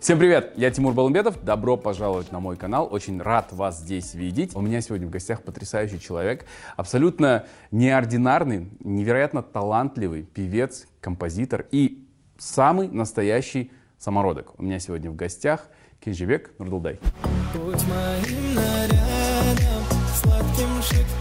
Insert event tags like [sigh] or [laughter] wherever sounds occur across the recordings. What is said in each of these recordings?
Всем привет, я Тимур Балумбетов, добро пожаловать на мой канал, очень рад вас здесь видеть. У меня сегодня в гостях потрясающий человек, абсолютно неординарный, невероятно талантливый певец, композитор и самый настоящий самородок. У меня сегодня в гостях Кенжибек Нурдулдай. Будь моим нарядом, сладким шоколадом,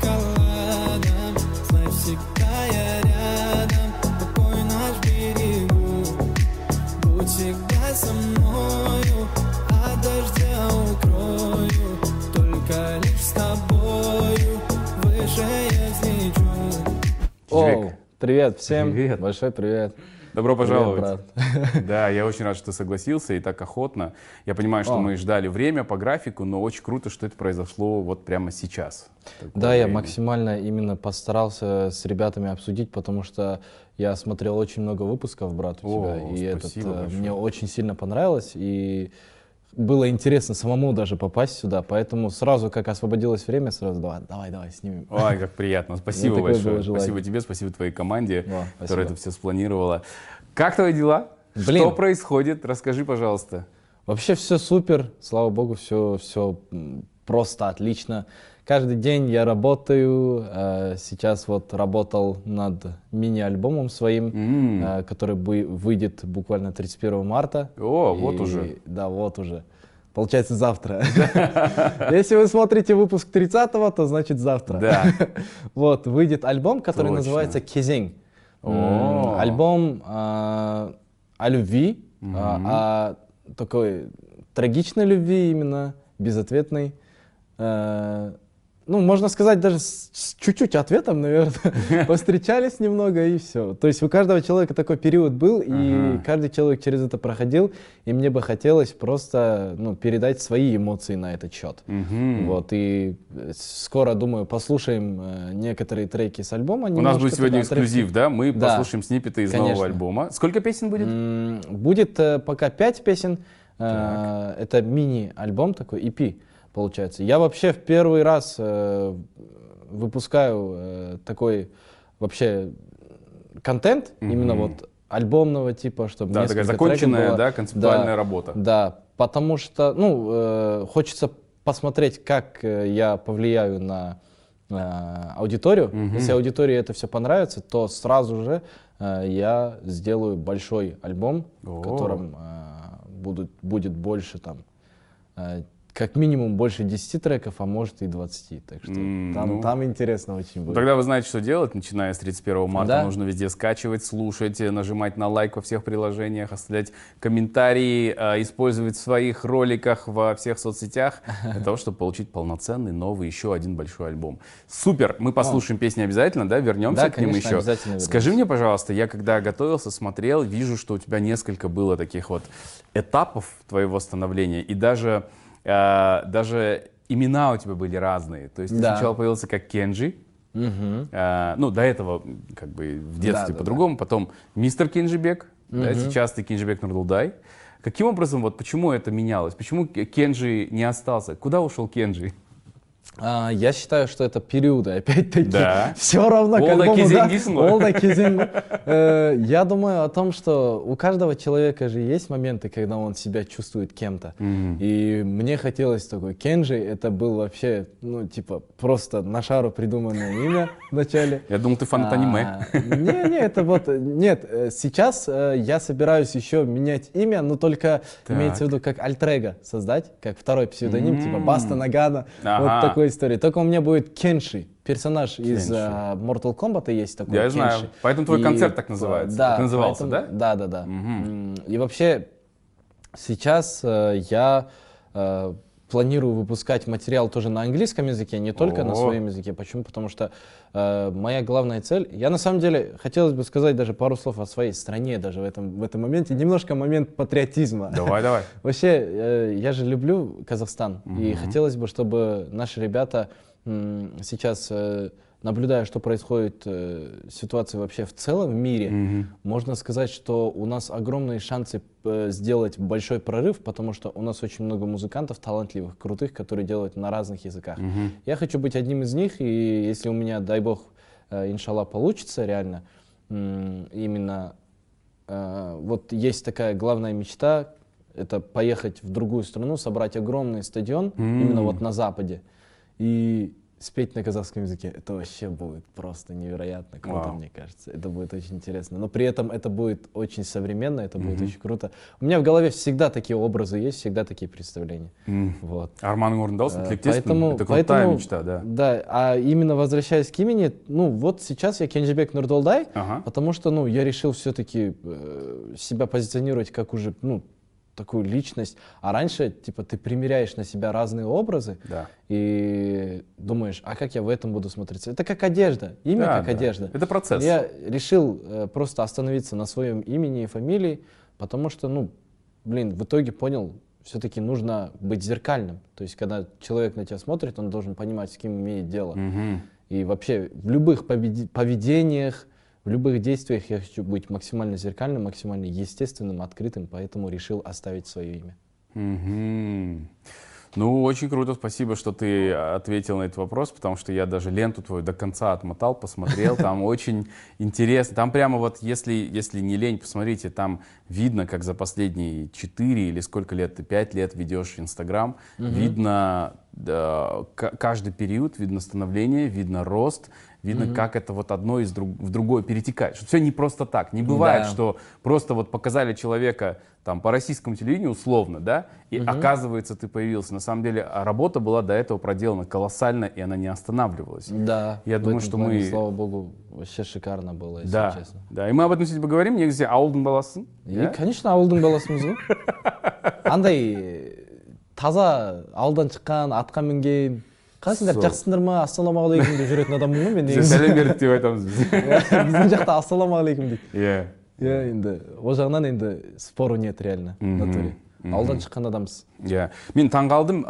Оу, привет всем, Привет. большой привет. Добро пожаловать. Привет, [laughs] Да, я очень рад, что ты согласился и так охотно. Я понимаю, что О. мы ждали время по графику, но очень круто, что это произошло вот прямо сейчас. Да, я время. максимально именно постарался с ребятами обсудить, потому что я смотрел очень много выпусков, брат, у О, тебя, и этот, э, большое. мне очень сильно понравилось, и было интересно самому даже попасть сюда, поэтому сразу, как освободилось время, сразу давай, давай, давай, снимем. Ой, как приятно. Спасибо такое большое. Спасибо тебе, спасибо твоей команде, О, которая спасибо. это все спланировала. Как твои дела? Блин. Что происходит? Расскажи, пожалуйста. Вообще все супер, слава богу, все, все просто отлично. Каждый день я работаю. э, Сейчас вот работал над мини-альбомом своим, э, который выйдет буквально 31 марта. О, вот И- уже. Да, вот уже. Получается завтра. [laughs] [laughs] Если вы смотрите выпуск 30 то значит завтра. Да. [laughs] Вот, выйдет альбом, который Точно. называется «Кезень». О. М, Альбом а, о любви, а, о такой трагичной любви именно, безответной. Э, ну, можно сказать, даже с, чуть-чуть ответом, наверное. [laughs] Повстречались немного и все. То есть у каждого человека такой период был, и каждый человек через это проходил, и мне бы хотелось просто ну, передать свои эмоции на этот счет. Вот, и э, скоро, думаю, послушаем э, некоторые треки с альбома. У нас будет сегодня эксклюзив, да? Мы послушаем сниппеты из нового альбома. Сколько песен будет? Будет э, пока пять песен. Это мини-альбом такой, EP, получается. Я вообще в первый раз э, выпускаю э, такой вообще контент, именно Мгм. вот альбомного типа, чтобы Да, такая законченная, было. да, концептуальная Да, работа. Да, потому что, ну, э, хочется посмотреть, как э, я повлияю на э, аудиторию. Мгм. Если аудитории это все понравится, то сразу же э, я сделаю большой альбом, О. в котором э, будут, будет больше там, э, как минимум больше 10 треков, а может и 20. Так что М, там, ну. там интересно очень будет. Тогда вы знаете, что делать, начиная с 31 марта. Да. Нужно везде скачивать, слушать, нажимать на лайк во всех приложениях, оставлять комментарии, э, использовать в своих роликах во всех соцсетях для того, чтобы получить полноценный новый еще один большой альбом. Супер! Мы послушаем песни обязательно, да? Вернемся Да, к ним конечно, еще. обязательно. Скажи мне, пожалуйста, я когда готовился, смотрел, вижу, что у тебя несколько было таких вот этапов твоего становления, и даже, э, даже имена у тебя были разные. То есть ты Да. сначала появился как Кенджи, Мгм. а, ну, до этого, как бы, в детстве Да, да, по-другому, потом мистер Кенджибек, да, сейчас ты Кенджибек Нурдулдай. Каким образом, вот почему это менялось? Почему Кенджи не остался? Куда ушел Кенджи? А, я считаю, что это периоды, [laughs] опять-таки. Да. Все равно к альбому, да. кезең. [laughs] Э, Я думаю о том, что у каждого человека же есть моменты, когда он себя чувствует кем-то. И мне хотелось такой. Кенджи, это был вообще, ну, типа, просто на шару придуманное имя вначале. Я думал, ты фанат аниме. А, Не, не, это вот, нет, э, сейчас э, я собираюсь еще менять имя, но только имеется в виду как альтрега создать, как второй псевдоним, типа Баста Нагана, Ага. вот такой истории. Только у меня будет Кенши, персонаж из Кенши. а, Mortal Kombat есть такой. Я Кенши. знаю. Поэтому твой И, концерт так э, называется. Да, Так назывался, поэтому- да? Да, да, да. М, И вообще сейчас э, я э, планирую выпускать материал тоже на английском языке, не только на О. своем языке. Почему? Потому что э, моя главная цель, я на самом деле хотелось бы сказать даже пару слов о своей стране даже в этом, в этом моменте, немножко момент патриотизма. Давай, давай. [laughs] Вообще, э, я же люблю Казахстан, и хотелось бы, чтобы наши ребята м, сейчас, э, наблюдая, что происходит, э, ситуация вообще в целом в мире, можно сказать, что у нас огромные шансы э, сделать большой прорыв, потому что у нас очень много музыкантов талантливых, крутых, которые делают на разных языках. Я хочу быть одним из них, и если у меня, дай бог, э, иншаллах, получится реально, м, именно э, вот есть такая главная мечта Это поехать в другую страну, собрать огромный стадион, именно вот на Западе, и спеть на казахском языке. Это вообще будет просто невероятно круто, Вау. мне кажется. Это будет очень интересно. Но при этом это будет очень современно, это будет очень круто. У меня в голове всегда такие образы есть, всегда такие представления. Вот. арманың орындалсын Э, тілектеспін Поэтому, это крутая поэтому, мечта да Да, а именно возвращаясь к имени, ну вот сейчас я Кенжебек Нурдолдай, Ага. потому что, ну, я решил все-таки себя позиционировать как уже, ну, такую личность. А раньше, типа, ты примеряешь на себя разные образы Да. и думаешь, а как я в этом буду смотреться? Это как одежда, имя Да, как да. одежда. Это процесс. Я решил э, просто остановиться на своем имени и фамилии, потому что, ну, блин, в итоге понял, все-таки нужно быть зеркальным. То есть, когда человек на тебя смотрит, он должен понимать, с кем имеет дело. Мгм. И вообще в любых поведениях, в любых действиях я хочу быть максимально зеркальным, максимально естественным, открытым, поэтому решил оставить свое имя. Мгм. Ну, очень круто, спасибо, что ты ответил на этот вопрос, потому что я даже ленту твою до конца отмотал, посмотрел, [laughs] там очень интересно. Там прямо вот, если, если не лень, посмотрите, там видно, как за последние 4 или сколько лет ты, 5 лет ведешь Инстаграм, видно да, каждый период, видно становление, видно рост, видно, как это вот одно из друг, в другое перетекает. Что все не просто так. Не бывает, Да. что просто вот показали человека там по российскому телевидению условно, да, и оказывается ты появился. На самом деле а работа была до этого проделана колоссально, и она не останавливалась. Да, Я в думаю, этом что плане, мы- слава богу, вообще шикарно было, если да, честно. да. И мы об этом сегодня поговорим. Негізі ауылдың баласысың. И, иә? конечно, ауылдың баласымыз ғой [laughs] андай э, таза ауылдан шыққан атқа мінген қалайсыңдар жақсысыңдар ма ассалаумағалейкум деп жүретін адаммын ғой мен негізі сәлем бердік деп айтамыз біз. [laughs] біздің жақта ассалаумағалейкум дейді Иә. иә енді ол жағынан енді спору нет реально в натуре ауылдан шыққан адамбыз Иә. Мен таңғалдым,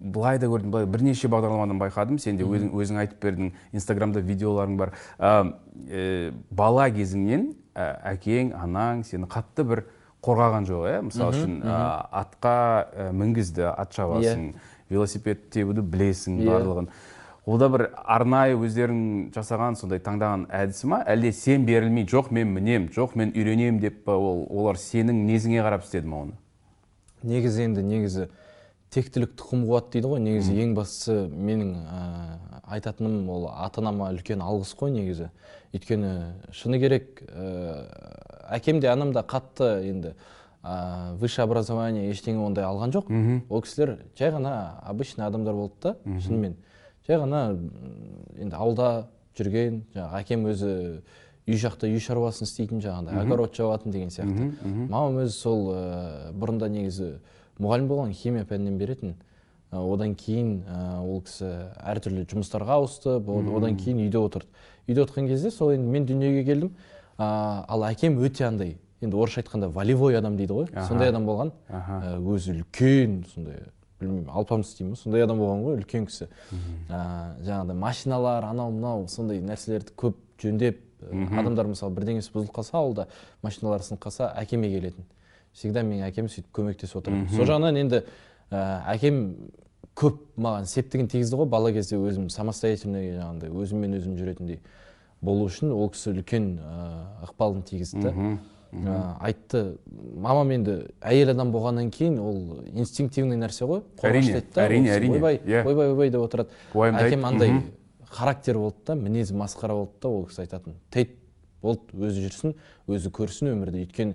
былай да көрдім, былай бірнеше бағдарламадан байқадым, сен де өзің, өзің айтып бердің, инстаграмда видеоларың бар. Ә, бала кезіңнен әкең, анаң сені қатты бір қорғаған жоқ, иә? Мысалы үшін атқа ә, мінгізді, ат шабасың, велосипед тебуді білесің, Иә. барлығын. Ол да бір арнайы өздерің жасаған сондай таңдаған әдісі ма? Әлде сен берілмей жоқ мен мінем жоқ мен үйренемін деп па ол олар сенің мінезіңе қарап істеді ма оны? Негізі енді негізі тектілік тұқым қуат дейді ғой. Негізі ең бастысы менің ә, айтатыным ол ата анама үлкен алғыс қой негізі. Өйткені шыны керек ә, әкем де анам да қатты енді ә, высшее образование ештеңе ондай алған жоқ. Ол кісілер жай ғана обычный адамдар болды да шынымен. Жай ғана енді ауылда жүрген жаңағы әкем өзі үй жақта үй шаруасын істейтін жаңағыдай огород жабатын деген сияқты. Мамам өзі сол ә, бұрында негізі мұғалім болған химия пәнінен беретін. Ә, одан кейін ә, ол кісі әртүрлі жұмыстарға ауысты. Одан кейін үйде отырды. Үйде отырған кезде сол енді мен дүниеге келдім. Ә, ал әкем өте андай енді орысша айтқанда волевой адам дейді ғой. Сондай адам болған. Ә, өзі үлкен сондай білмеймін алпамыс деймін сондай адам болған ғой үлкен кісі. Ә, жаңағыдай машиналар анау мынау сондай нәрселерді көп жөндеп ә, адамдар мысалы бірдеңесі бұзылып қалса ауылда машиналары сынып қалса әкеме келетін. Всегда менің әкем сөйтіп көмектесіп отырды сол жағынан енді ә, әкем көп маған септігін тигізді ғой. Бала кезде өзім самостоятельный жаңағыдай өзіммен өзім жүретіндей. Болу үшін ол кісі үлкен ә, ықпалын тигізді. Ә, айтты мамам енді әйел адам болғаннан кейін ол инстинктивный нәрсе ғой Әрине, әрине, әрине, ойбай иә. ойбай ойбай деп отырады. Әкем андай характер болды да мінезі масқара болды да ол кісі айтатын. Тейт болды өзі жүрсін өзі көрсін өмірді өйткені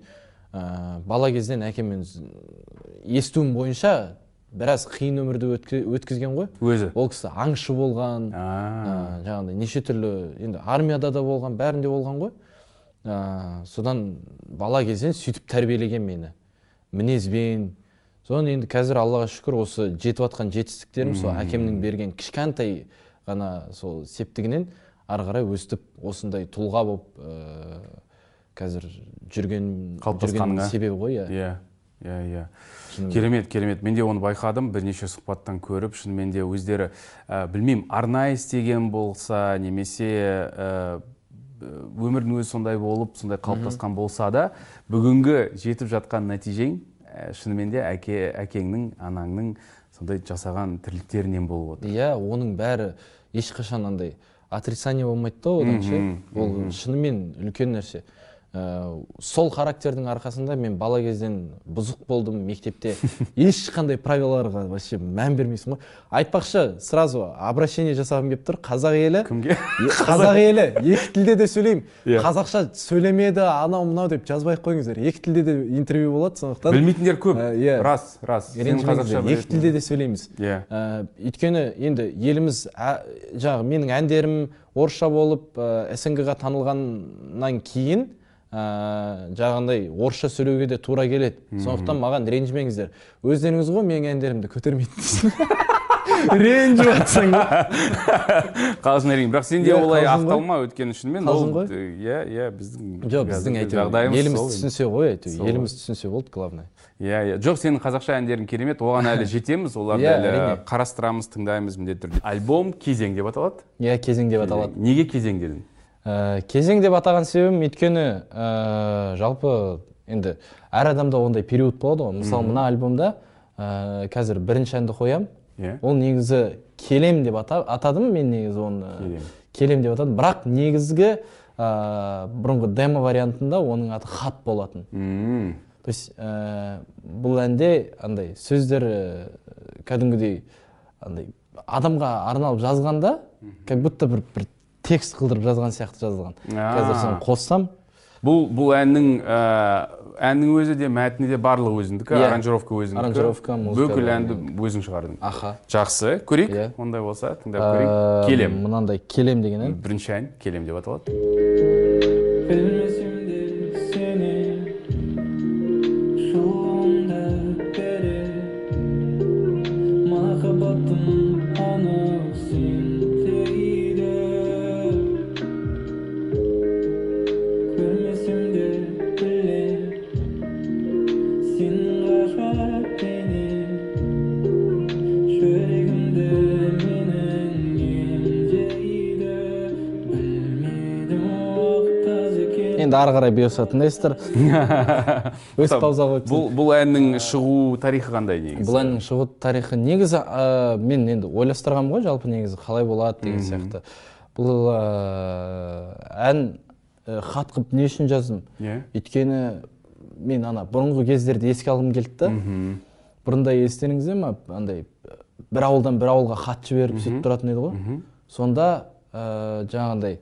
ә, бала кезден әкеммен естуім бойынша біраз қиын өмірді өткізген ғой. Өзі. Ол кісі аңшы болған ә, жаңағыдай неше түрлі енді армияда да болған бәрінде болған ғой. Ә, содан бала кезден сөйтіп тәрбиелеген мені. Мінезбен. Содан енді қазір аллаға шүкір осы жетіп жатқан жетістіктерім сол әкемнің берген кішкентай ғана сол септігінен ары қарай өстіп осындай тұлға болып ә, қазір жүрген Қалыптасқаныңа. себебі ғой иә. Иә. Иә иә. Керемет керемет. Мен де оны байқадым бірнеше сұхбаттан көріп шынымен де өздері ә, білмеймін арнайы істеген болса немесе ә, өмірдің өзі сондай болып сондай қалыптасқан болса да бүгінгі жетіп жатқан нәтижең ә, шынымен де әке әкеңнің анаңның сондай жасаған тірліктерінен болып отыр. Иә оның бәрі ешқашан андай отрицание болмайды да одан ше. Ол шынымен үлкен нәрсе. Э, сол характердің арқасында мен бала кезден бұзық болдым мектепте. [laughs] Ешқандай правилаларға вообще мән бермейсің ғой. Айтпақшы сразу обращение жасағым келіп тұр. Қазақ елі. Кімге? [laughs] Қазақ елі. екі тілде де сөйлеймін. Иә. қазақша сөйлемеді анау мынау деп жазбай ақ қойыңыздар. Екі тілде де интервью болады сондықтан білмейтіндер көп. Ә, иә. рас рас. Екі тілде де сөйлейміз. Иә. Ә, өйткені енді еліміз ә, жаңағы менің әндерім орысша болып ә, снг-ға танылғаннан кейін ә, жаңағындай орысша сөйлеуге де тура келеді. Сондықтан маған ренжімеңіздер өздеріңіз ғой менің әндерімді көтермейтінсіз [laughs] ренжіп жатсың ғой [laughs] қалжың әрине бірақ сенде Иә, олай ақталма өйткені шынымен. Қалжың ол ғой. иә иә біздің жоқ біздің әйтеуір жағдайымыз еліміз түсінсе ғой әйтеуір еліміз түсінсе болды главное. Иә иә. Жоқ сенің қазақша әндерің керемет оған әлі жетеміз. Оларды Иә, әлі қарастырамыз тыңдаймыз міндетті түрде. Альбом кезең деп аталады? Иә кезең деп аталады. Неге кезең дедің? Ә, кезең деп атаған себебім өйткені ә, жалпы енді әр адамда ондай период болады ғой. Мысалы мына альбомда ә, қазір бірінші әнді қоямын иә. Ол негізі келем деп ата, атадым мен негізі оны. Келем. келем деп атадым. Бірақ негізгі ә, бұрынғы демо вариантында оның аты хат болатын. М, то есть ә, бұл әнде андай сөздер кәдімгідей андай адамға арналып жазғанда как будто бір, бір текст қылдырып жазған сияқты жазылған. Қазір соны қоссам. Бұл бұл әннің ә, әннің өзі де мәтіні де барлығы өзіңдікі Иә. аранжировка өзіңдікі Аранжировка, музыка бүкіл әнді өзің шығардың. Аха. Жақсы. Көрейік? Иә. ондай болса тыңдап көрейік. Ә, келем. мынандай келем деген ән. Бірінші ән келем деп аталады. Қарай бұйырса тыңдайсыздар өз пауза қойып бұл бұл әннің шығу тарихы қандай негізі? Бұл әннің шығу тарихы негізі ә, мен енді ойластырғанмын ғой жалпы негізі қалай болады деген сияқты. Бұл ә, ән ә, хат қылып не үшін жаздым? Иә. Өйткені мен ана бұрынғы кездерді еске алғым келді да. Бұрында естеріңізде ма? Андай бір ауылдан бір ауылға хат жіберіп сөйтіп тұратын еді ғой. Сонда ә, жаңағындай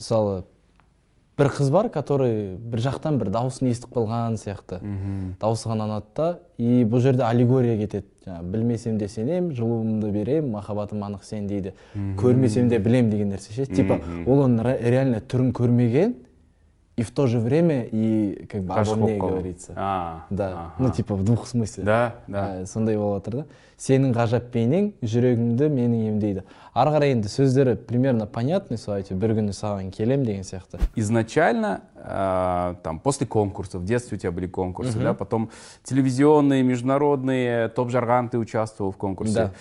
мысалы бір қыз бар который бір жақтан бір дауысын естіп қалған сияқты. Дауысы ғана ұнады да и бұл жерде аллегория кетеді. Жаңағы білмесем де сенем жылуымды берем махаббатым анық сен дейді. Көрмесем де білем деген нәрсе ше. Типа ол оның ре- реально түрін көрмеген и в то же время и как бы обо Ғашық мне болып қалу. говорится А, да аха. ну типа в двух смысле да да Ә, сондай болып жатыр да сенің ғажап бейнең жүрегімді менің емдейді ары қарай енді сөздері примерно понятный сол әйтеуір бір күні саған келем деген сияқты изначально э, там после конкурсов в детстве у тебя были конкурсы да потом телевизионные международные топ жарган ты участвовал в конкурсе Да.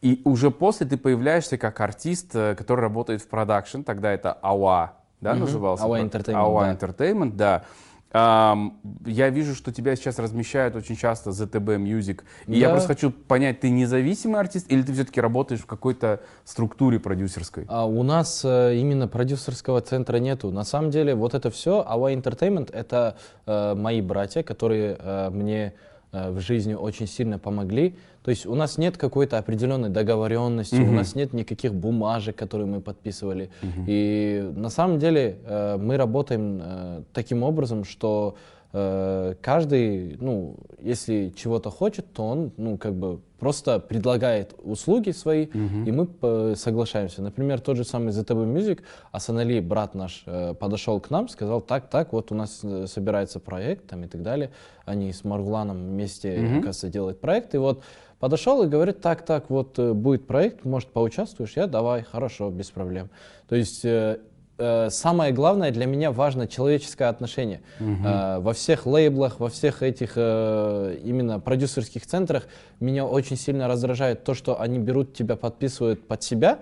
и уже после ты появляешься как артист э, который работает в продакшн тогда это АУА да назывался AWA Про- Entertainment, AWA да. Entertainment да Ам, я вижу, что тебя сейчас размещают очень часто ZTB Music. И я Да. просто хочу понять, ты независимый артист или ты все-таки работаешь в какой-то структуре продюсерской? А у нас э, именно продюсерского центра нету. На самом деле вот это все, AWA Entertainment, это э, мои братья, которые э, мне э, в жизни очень сильно помогли. То есть у нас нет какой-то определенной договоренности, у нас нет никаких бумажек, которые мы подписывали. И на самом деле э, мы работаем э, таким образом, что э, каждый, ну, если чего-то хочет, то он, ну, как бы просто предлагает услуги свои, и мы э, соглашаемся. Например, тот же самый ZTB Music, Асанали, брат наш, э, подошел к нам, сказал, так, так, вот у нас э, собирается проект, там и так далее. Они с Маргуланом вместе, оказывается, делают проект, и вот подошел и говорит, так, так, вот э, будет проект, может, поучаствуешь? Я, давай, хорошо, без проблем. То есть э, э, самое главное для меня важно человеческое отношение. Э, во всех лейблах, во всех этих э, именно продюсерских центрах меня очень сильно раздражает то, что они берут тебя, подписывают под себя,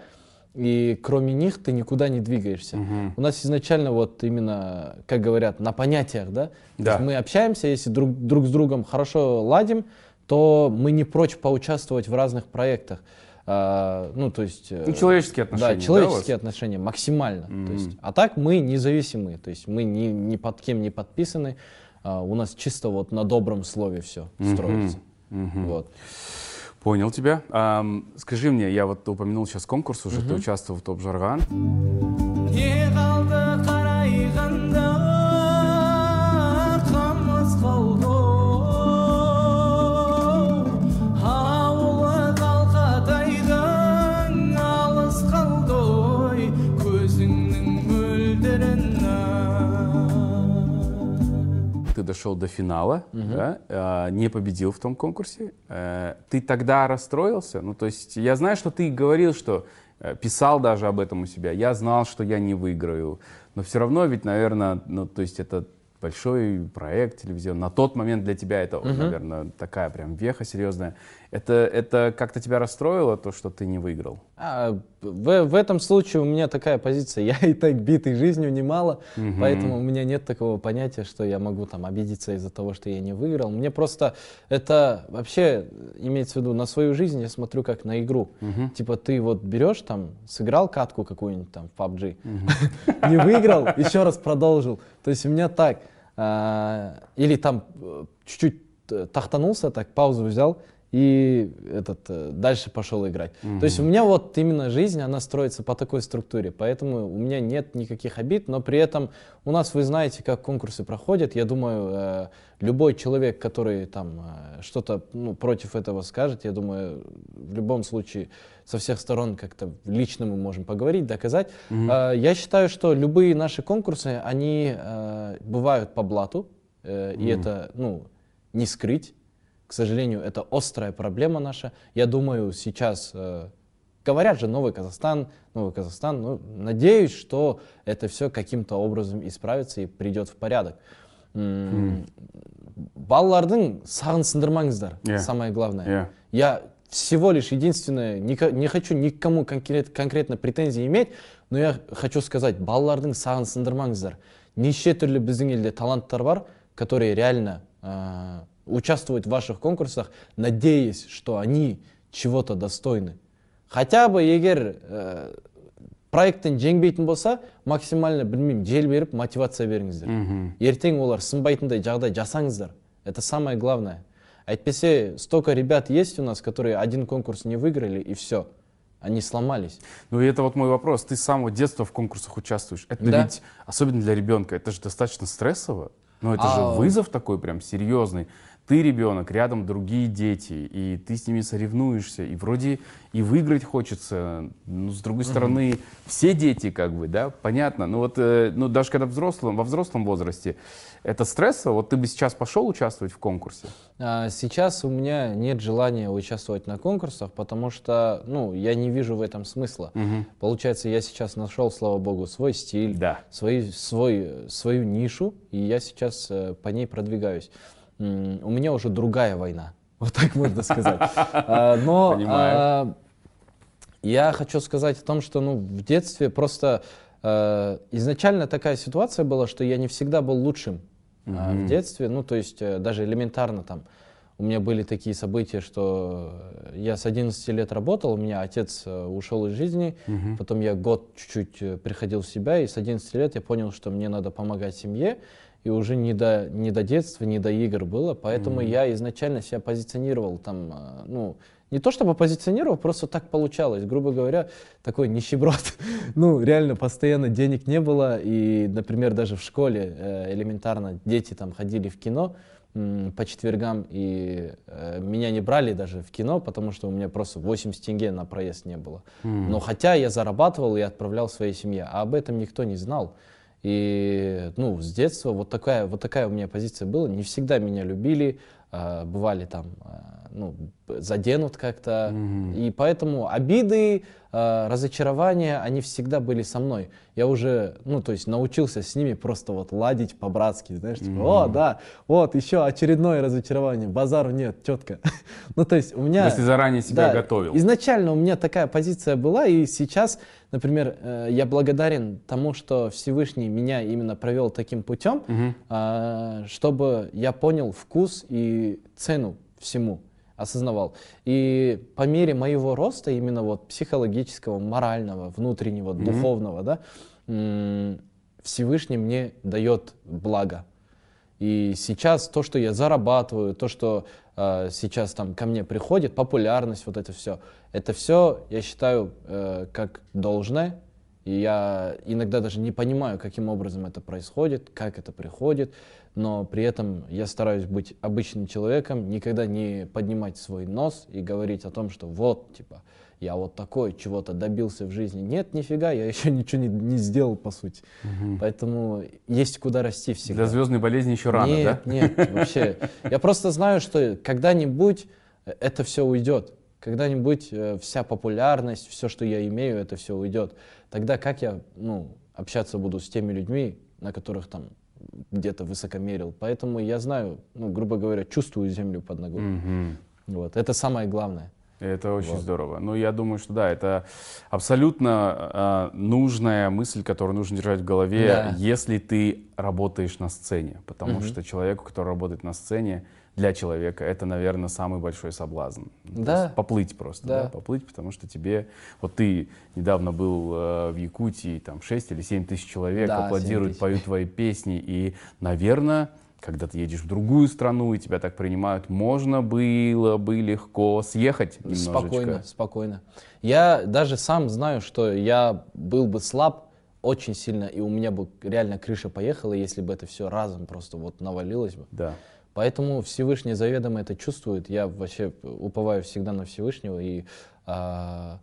и кроме них ты никуда не двигаешься. У нас изначально вот именно, как говорят, на понятиях, да? Да. мы общаемся, если друг, друг с другом хорошо ладим, то мы не прочь поучаствовать в разных проектах. а, ну, то есть... Ну, человеческие отношения, Да, да, человеческие вас? отношения, максимально. То Мгм. есть, а так мы независимые, то есть мы ни, ни под кем не подписаны, а, у нас чисто вот на добром слове все строится. Мгм. Вот. Понял тебя. Ам, скажи мне, я вот упомянул сейчас конкурс уже, ты участвовал в Топ Жарган. Дошел до финала, да, а, не победил в том конкурсе. Э, Ты тогда расстроился? Ну, то есть я знаю, что ты говорил, что э, писал даже об этом у себя. Я знал, что я не выиграю. Но все равно ведь, наверное, ну, то есть это большой проект телевизионный. На тот момент для тебя это, наверное, такая прям веха серьезная. Это, это как-то тебя расстроило, то, что ты не выиграл? А, в, в этом случае у меня такая позиция, я и так битый жизнью немало, поэтому у меня нет такого понятия, что я могу там обидеться из-за того, что я не выиграл. Мне просто это вообще имеется в виду на свою жизнь я смотрю как на игру. Типа ты вот берешь там, сыграл катку какую-нибудь там в PUBG, [laughs] не выиграл, еще раз продолжил. То есть у меня так. а, Или там э, чуть-чуть э, тахтанулся, так паузу взял и этот, э, дальше пошел играть. То есть у меня вот именно жизнь, она строится по такой структуре, поэтому у меня нет никаких обид, но при этом у нас, вы знаете, как конкурсы проходят, я думаю, э, любой человек, который там э, что-то ну, против этого скажет, я думаю, в любом случае со всех сторон как-то лично мы можем поговорить, доказать. Э, Я считаю, что любые наши конкурсы, они бывают по блату, и это, ну, не скрыть. К сожалению, это острая проблема наша. Я думаю, сейчас э, говорят же Новый Казахстан, Новый Казахстан. Ну, надеюсь, что это все каким-то образом исправится и придет в порядок. М, балалардың сағын сындырмаңыздар Yeah. самое главное Yeah. я всего лишь единственное не, ко- не хочу никому конкрет- конкретно претензий иметь но я хочу сказать балалардың сағын сындырмаңыздар неше түрлі біздің елде таланттар бар которые реально э, участвуют в ваших конкурсах надеясь что они чего-то достойны хотя бы егер э, проекттен жеңбейтін болса максимально білмеймін жел беріп мотивация беріңіздер ертең олар сынбайтындай жағдай жасаңыздар это самое главное әйтпесе столько ребят есть у нас которые один конкурс не выиграли и все они сломались Ну и это вот мой вопрос. Ты с самого детства в конкурсах участвуешь. Это Да. ведь, особенно для ребенка, это же достаточно стрессово. Ну это А- же вызов такой прям серьезный. Ты ребенок, рядом другие дети, и ты с ними соревнуешься, и вроде и выиграть хочется. Ну, с другой стороны, все дети как бы, да, понятно. Ну вот, э, ну даже когда взрослым, во взрослом возрасте, это стрессово. Вот ты бы сейчас пошел участвовать в конкурсе? А, Сейчас у меня нет желания участвовать на конкурсах, потому что, ну, я не вижу в этом смысла. Получается, я сейчас нашел, слава богу, свой стиль, Да. свой, свой, свою нишу, и я сейчас э, по ней продвигаюсь. У меня уже другая война, [laughs] вот так можно сказать. А, Но [laughs] Понимаю. а, я хочу сказать о том, что ну, в детстве просто э, изначально такая ситуация была, что я не всегда был лучшим а, в детстве. Ну, то есть э, даже элементарно там у меня были такие события, что я с 11 лет работал, у меня отец э, ушел из жизни, потом я год чуть-чуть э, приходил в себя, и с 11 лет я понял, что мне надо помогать семье, и уже не до, не до детства, не до игр было, поэтому я изначально себя позиционировал там, э, ну, не то чтобы позиционировал, просто так получалось. Грубо говоря, такой нищеброд. [laughs] ну, реально, постоянно денег не было. И, например, даже в школе э, элементарно дети там ходили в кино м, по четвергам, и э, меня не брали даже в кино, потому что у меня просто 80 тенге на проезд не было. Но хотя я зарабатывал и отправлял своей семье, а об этом никто не знал. И ну, с детства вот такая, вот такая у меня позиция была. Не всегда меня любили, а, бывали там, а, ну, заденут как-то. И поэтому обиды, а, разочарования, они всегда были со мной. Я уже, ну, то есть научился с ними просто вот ладить по-братски, знаешь, типа, о, да, вот еще очередное разочарование, базару нет, четко. [laughs] ну, то есть у меня... Ты заранее себя Да, готовил? Изначально у меня такая позиция была, и сейчас, например, э, я благодарен тому, что Всевышний меня именно провел таким путем, а, чтобы я понял вкус и цену всему. Осознавал. И по мере моего роста, именно вот психологического, морального, внутреннего, духовного, да, Всевышний мне дает благо. И сейчас то, что я зарабатываю, то, что э, сейчас там ко мне приходит, популярность, вот это все, это все, я считаю, э, как должное. И я иногда даже не понимаю, каким образом это происходит, как это приходит, но при этом я стараюсь быть обычным человеком, никогда не поднимать свой нос и говорить о том, что вот, типа, я вот такой, чего-то добился в жизни. Нет, нифига, я [laughs] еще ничего не, не сделал, по сути. Поэтому есть куда расти всегда. Для звездной болезни еще рано, нет, да? Нет, вообще. Я просто знаю, что когда-нибудь э, это все уйдет. Когда-нибудь э, вся популярность, все, что я имею, это все уйдет. Тогда как я ну, общаться буду с теми людьми, на которых там где-то высокомерил. Поэтому я знаю, ну, грубо говоря, чувствую землю под ногой. Мгм. Вот. Это самое главное. Это очень Вот. здорово. Ну, я думаю, что да, это абсолютно э, нужная мысль, которую нужно держать в голове, Да. если ты работаешь на сцене. Потому Мгм. что человеку, который работает на сцене, для человека это, наверное, самый большой соблазн. Ну, Да. Поплыть просто, да. Да. поплыть, потому что тебе... Вот ты недавно был э, в Якутии, там 6 или 7 тысяч человек Да, 7 аплодируют, тысяч. поют твои песни, и, наверное, когда ты едешь в другую страну и тебя так принимают, можно было бы легко съехать немножечко. Спокойно, спокойно. Я даже сам знаю, что я был бы слаб очень сильно, и у меня бы реально крыша поехала, если бы это все разом просто вот навалилось бы. Да. Поэтому Всевышний заведомо это чувствует. Я вообще уповаю всегда на Всевышнего, и а,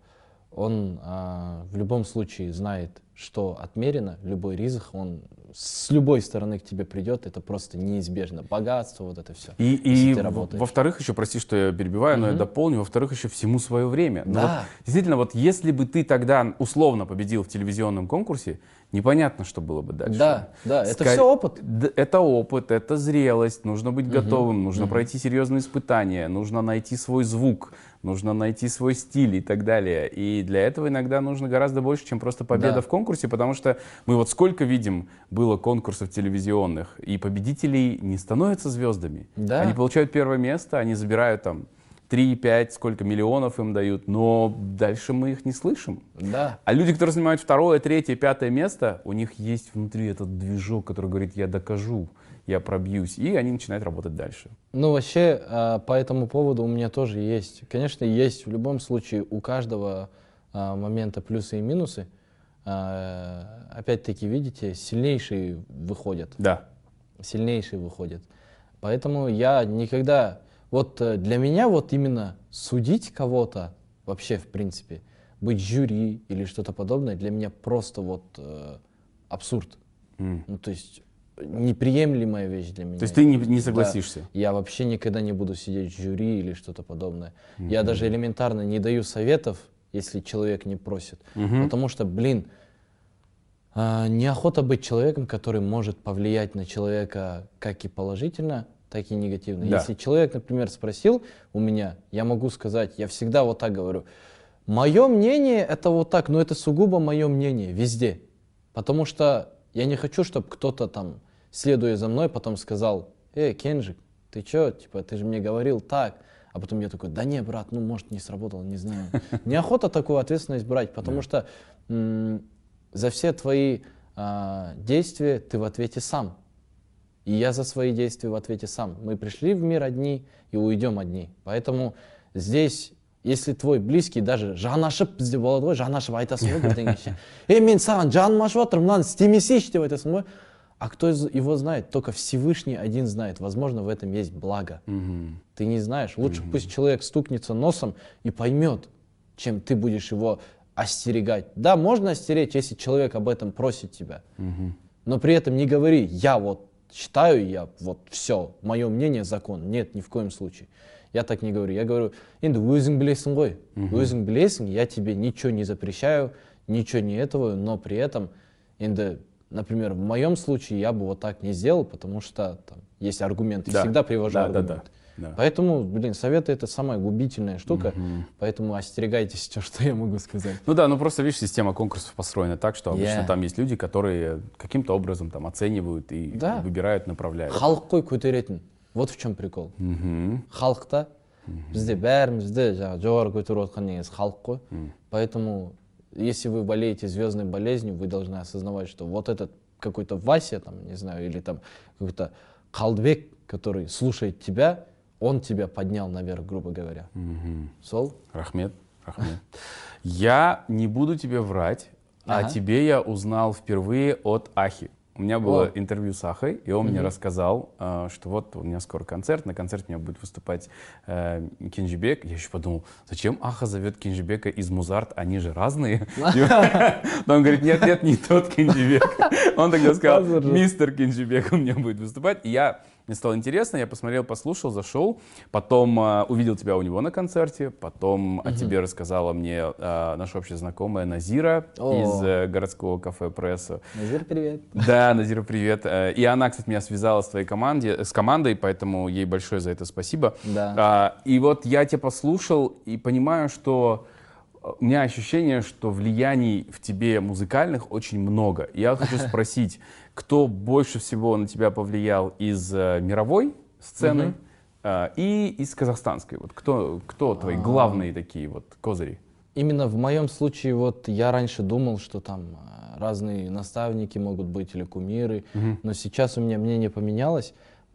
он а, в любом случае знает, что отмерено, любой ризах, он с любой стороны к тебе придет, это просто неизбежно. Богатство, вот это все. И, и во-вторых, еще, прости, что я перебиваю, но я дополню, во-вторых, еще всему свое время. Да. вот действительно, вот если бы ты тогда условно победил в телевизионном конкурсе, непонятно, что было бы дальше. Да, да, это Ска- все опыт. Это опыт, это зрелость, нужно быть готовым, нужно мгм. пройти серьезные испытания, нужно найти свой звук, нужно найти свой стиль и так далее. И для этого иногда нужно гораздо больше, чем просто победа Да. в конкурсе, потому что мы вот сколько видим было конкурсов телевизионных, и победителей не становятся звездами. Да. Они получают первое место, они забирают там 3-5, сколько миллионов им дают, но дальше мы их не слышим. Да. А люди, которые занимают второе, третье, пятое место, у них есть внутри этот движок, который говорит, я докажу, я пробьюсь, и они начинают работать дальше. Ну, вообще, а, по этому поводу у меня тоже есть. Конечно, есть в любом случае у каждого а, момента плюсы и минусы. А, Опять-таки, видите, сильнейшие выходят. Да. Сильнейшие выходят. Поэтому я никогда... Вот э, для меня вот именно судить кого-то, вообще, в принципе, быть жюри или что-то подобное, для меня просто вот э, абсурд. М. Ну, то есть неприемлемая вещь для меня. То есть ты не, не Да. согласишься? Я вообще никогда не буду сидеть в жюри или что-то подобное. Я даже элементарно не даю советов, если человек не просит. Мгм. Потому что, блин, а, неохота быть человеком, который может повлиять на человека как и положительно, так и негативно. Да. Если человек, например, спросил у меня, я могу сказать, я всегда вот так говорю, мое мнение это вот так, но это сугубо мое мнение везде. Потому что я не хочу, чтобы кто-то там, следуя за мной, потом сказал, эй, Кенжик, ты чё, типа, ты же мне говорил так. А потом я такой, да не, брат, ну, может, не сработало, не знаю. [laughs] Неохота такую ответственность брать, потому что м, за все твои а, действия ты в ответе сам. И я за свои действия в ответе сам. Мы пришли в мир одни и уйдем одни. Поэтому здесь, если твой близкий даже жаны ашып бізде болады ғой жаны ашып айтасың ғой бірдеңеше ей мен саған жаным ашып жатыр мынаны істемесейші деп айтасың ғой а кто из его знает только всевышний один знает возможно в этом есть благо Мгм. ты не знаешь лучше пусть человек стукнется носом и поймет чем ты будешь его остерегать да можно остеречь если человек об этом просит тебя Мгм. но при этом не говори, я вот считаю, я вот все, мое мнение закон. Нет, ни в коем случае. Я так не говорю. Я говорю, енді өзің білесің ғой. Өзің білесің, я тебе ничего не запрещаю, ничего не этого, но при этом, енді, например, в моем случае я бы вот так не сделал, потому что там есть аргументы. Да. Всегда привожу Да, да, аргументы. да, да. Поэтому, блин, советы это самая губительная штука, поэтому остерегайтесь, все, что я могу сказать. Ну да, ну просто видишь, система конкурсов построена так, что обычно Yeah. там есть люди, которые каким-то образом там оценивают и Да. выбирают, направляют. халық қой көтеретін вот в чем прикол Мгм. халықта бізде бәрімізді жаңағы жоғары көтеріп отқан негізі халық қой поэтому если вы болеете звездной болезнью вы должны осознавать что вот этот какой-то Вася там не знаю или там какой-то Қалдыбек который слушает тебя он тебя поднял наверх грубо говоря сол Рахмет, рахмет. Я не буду тебе врать, а тебе я узнал впервые от Ахи. У меня было О. интервью с Ахой, и он мне рассказал, э, что вот у меня скоро концерт, на концерте у меня будет выступать э, Кенжибек. Я еще подумал, зачем Аха зовет Кенжибека из Музарт, они же разные. [laughs] Он говорит, нет, нет, не тот Кенжибек. [laughs] Он тогда сказал, мистер Кенжибек у меня будет выступать. И я, мне стало интересно, я посмотрел, послушал, зашел, потом э, увидел тебя у него на концерте, потом о тебе рассказала мне э, наша общая знакомая Назира О. из э, городского кафе «Пресса». Назир привет Да, Назира, привет. Э, И она, кстати, меня связала с твоей команде, с командой, поэтому ей большое за это спасибо. Да. А, И вот я тебя послушал и понимаю, что э, у меня ощущение, что влияний в тебе музыкальных очень много. Я хочу [laughs] спросить, кто больше всего на тебя повлиял из э, мировой сцены э, и из казахстанской? Вот кто, кто твои главные такие вот козыри? Именно в моем случае, вот я раньше думал, что там э, разные наставники могут быть или кумиры, но сейчас у меня мнение поменялось,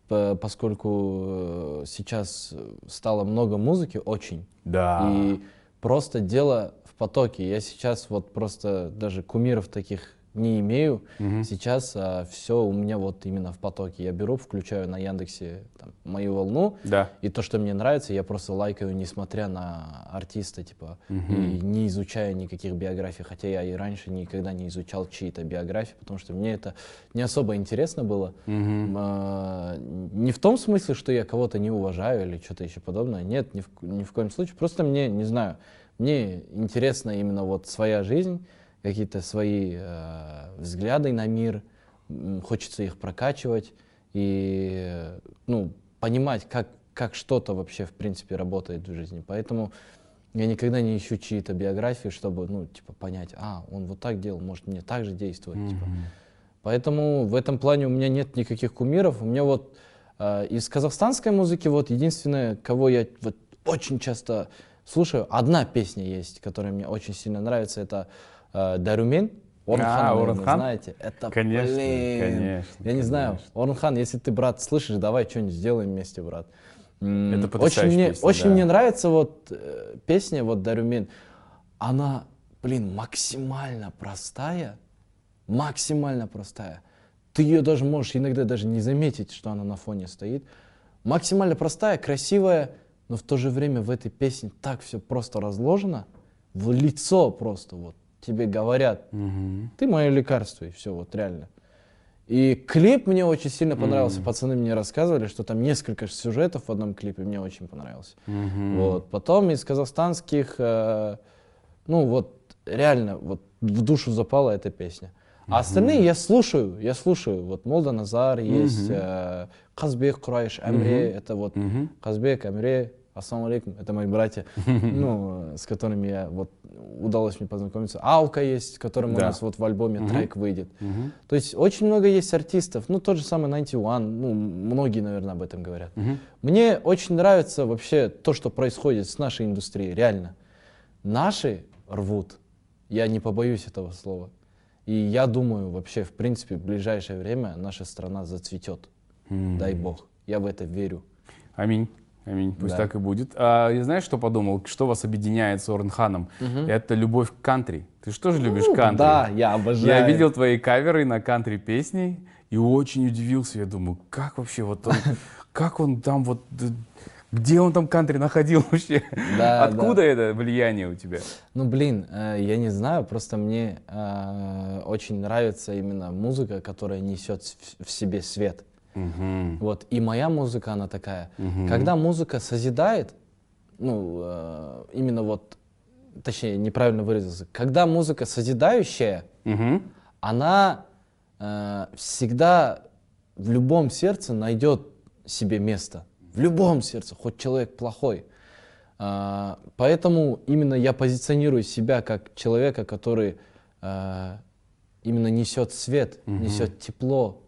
по- поскольку э, сейчас стало много музыки, очень. Да. И просто дело в потоке. Я сейчас вот просто даже кумиров таких не имею. Сейчас все у меня вот именно в потоке. Я беру, включаю на Яндексе там, мою волну, Да. и то, что мне нравится, я просто лайкаю, несмотря на артиста, типа, и не изучая никаких биографий. Хотя я и раньше никогда не изучал чьи-то биографии, потому что мне это не особо интересно было. М, а, Не в том смысле, что я кого-то не уважаю или что-то еще подобное. Нет, ни в, ни в коем случае. Просто мне, не знаю, мне интересна именно вот своя жизнь, какие-то свои э, взгляды на мир. Хочется их прокачивать и, ну, понимать, как, как что-то вообще, в принципе, работает в жизни. Поэтому я никогда не ищу чьи-то биографии, чтобы, ну, типа, понять, а, он вот так делал, может, мне так же действовать, типа. Поэтому в этом плане у меня нет никаких кумиров. У меня вот э, из казахстанской музыки вот единственное, кого я вот очень часто слушаю, одна песня есть, которая мне очень сильно нравится, это э. Орнхан, А, Орнхан? знаете. Это, Конечно, блин, конечно, Я не знаю, конечно. Орнхан, если ты, брат, слышишь, давай что-нибудь сделаем вместе, брат. Это очень мне, песня, очень да. мне нравится вот э, песня вот Дарумен. Она, блин, максимально простая, максимально простая. Ты ее даже можешь иногда даже не заметить, что она на фоне стоит. Максимально простая, красивая, но в то же время в этой песне так все просто разложено, в лицо просто вот тебе говорят, ты мое лекарство, и все, вот реально. И клип мне очень сильно понравился. Пацаны мне рассказывали, что там несколько сюжетов в одном клипе, мне очень понравился. Вот. Потом из казахстанских, э, ну вот реально вот в душу запала эта песня. А остальные я слушаю, я слушаю. Вот Молда Назар есть, э, Казбек Курайш, Амре, это вот Казбек, Амре, Ассаламу алейкум, это мои братья, [laughs] ну, с которыми я вот удалось мне познакомиться. Аука есть, с которым у Да. нас вот в альбоме трек выйдет. То есть очень много есть артистов, ну тот же самый 91, ну многие, наверное, об этом говорят. Мне очень нравится вообще то, что происходит с нашей индустрией, реально. Наши рвут, я не побоюсь этого слова. И я думаю, вообще, в принципе, в ближайшее время наша страна зацветет. Дай бог. Я в это верю. Аминь. Аминь. Пусть Да. так и будет. А, я знаешь, что подумал? Что вас объединяет с Орнханом? Это любовь к кантри. Ты же любишь кантри? Да, я обожаю. Я видел твои каверы на кантри песни и очень удивился. Я думаю, как вообще вот он, [laughs] как он там вот, д- где он там кантри находил вообще? Да, [laughs] Откуда это влияние у тебя? Ну, блин, э, я не знаю, просто мне э, очень нравится именно музыка, которая несет в себе свет. Вот, и моя музыка, она такая. Когда музыка созидает, ну, э, именно вот, точнее, неправильно выразился, когда музыка созидающая, Мгм. она э, всегда в любом сердце найдет себе место. В любом сердце, хоть человек плохой. А, поэтому именно я позиционирую себя как человека, который э, именно несет свет, несет тепло.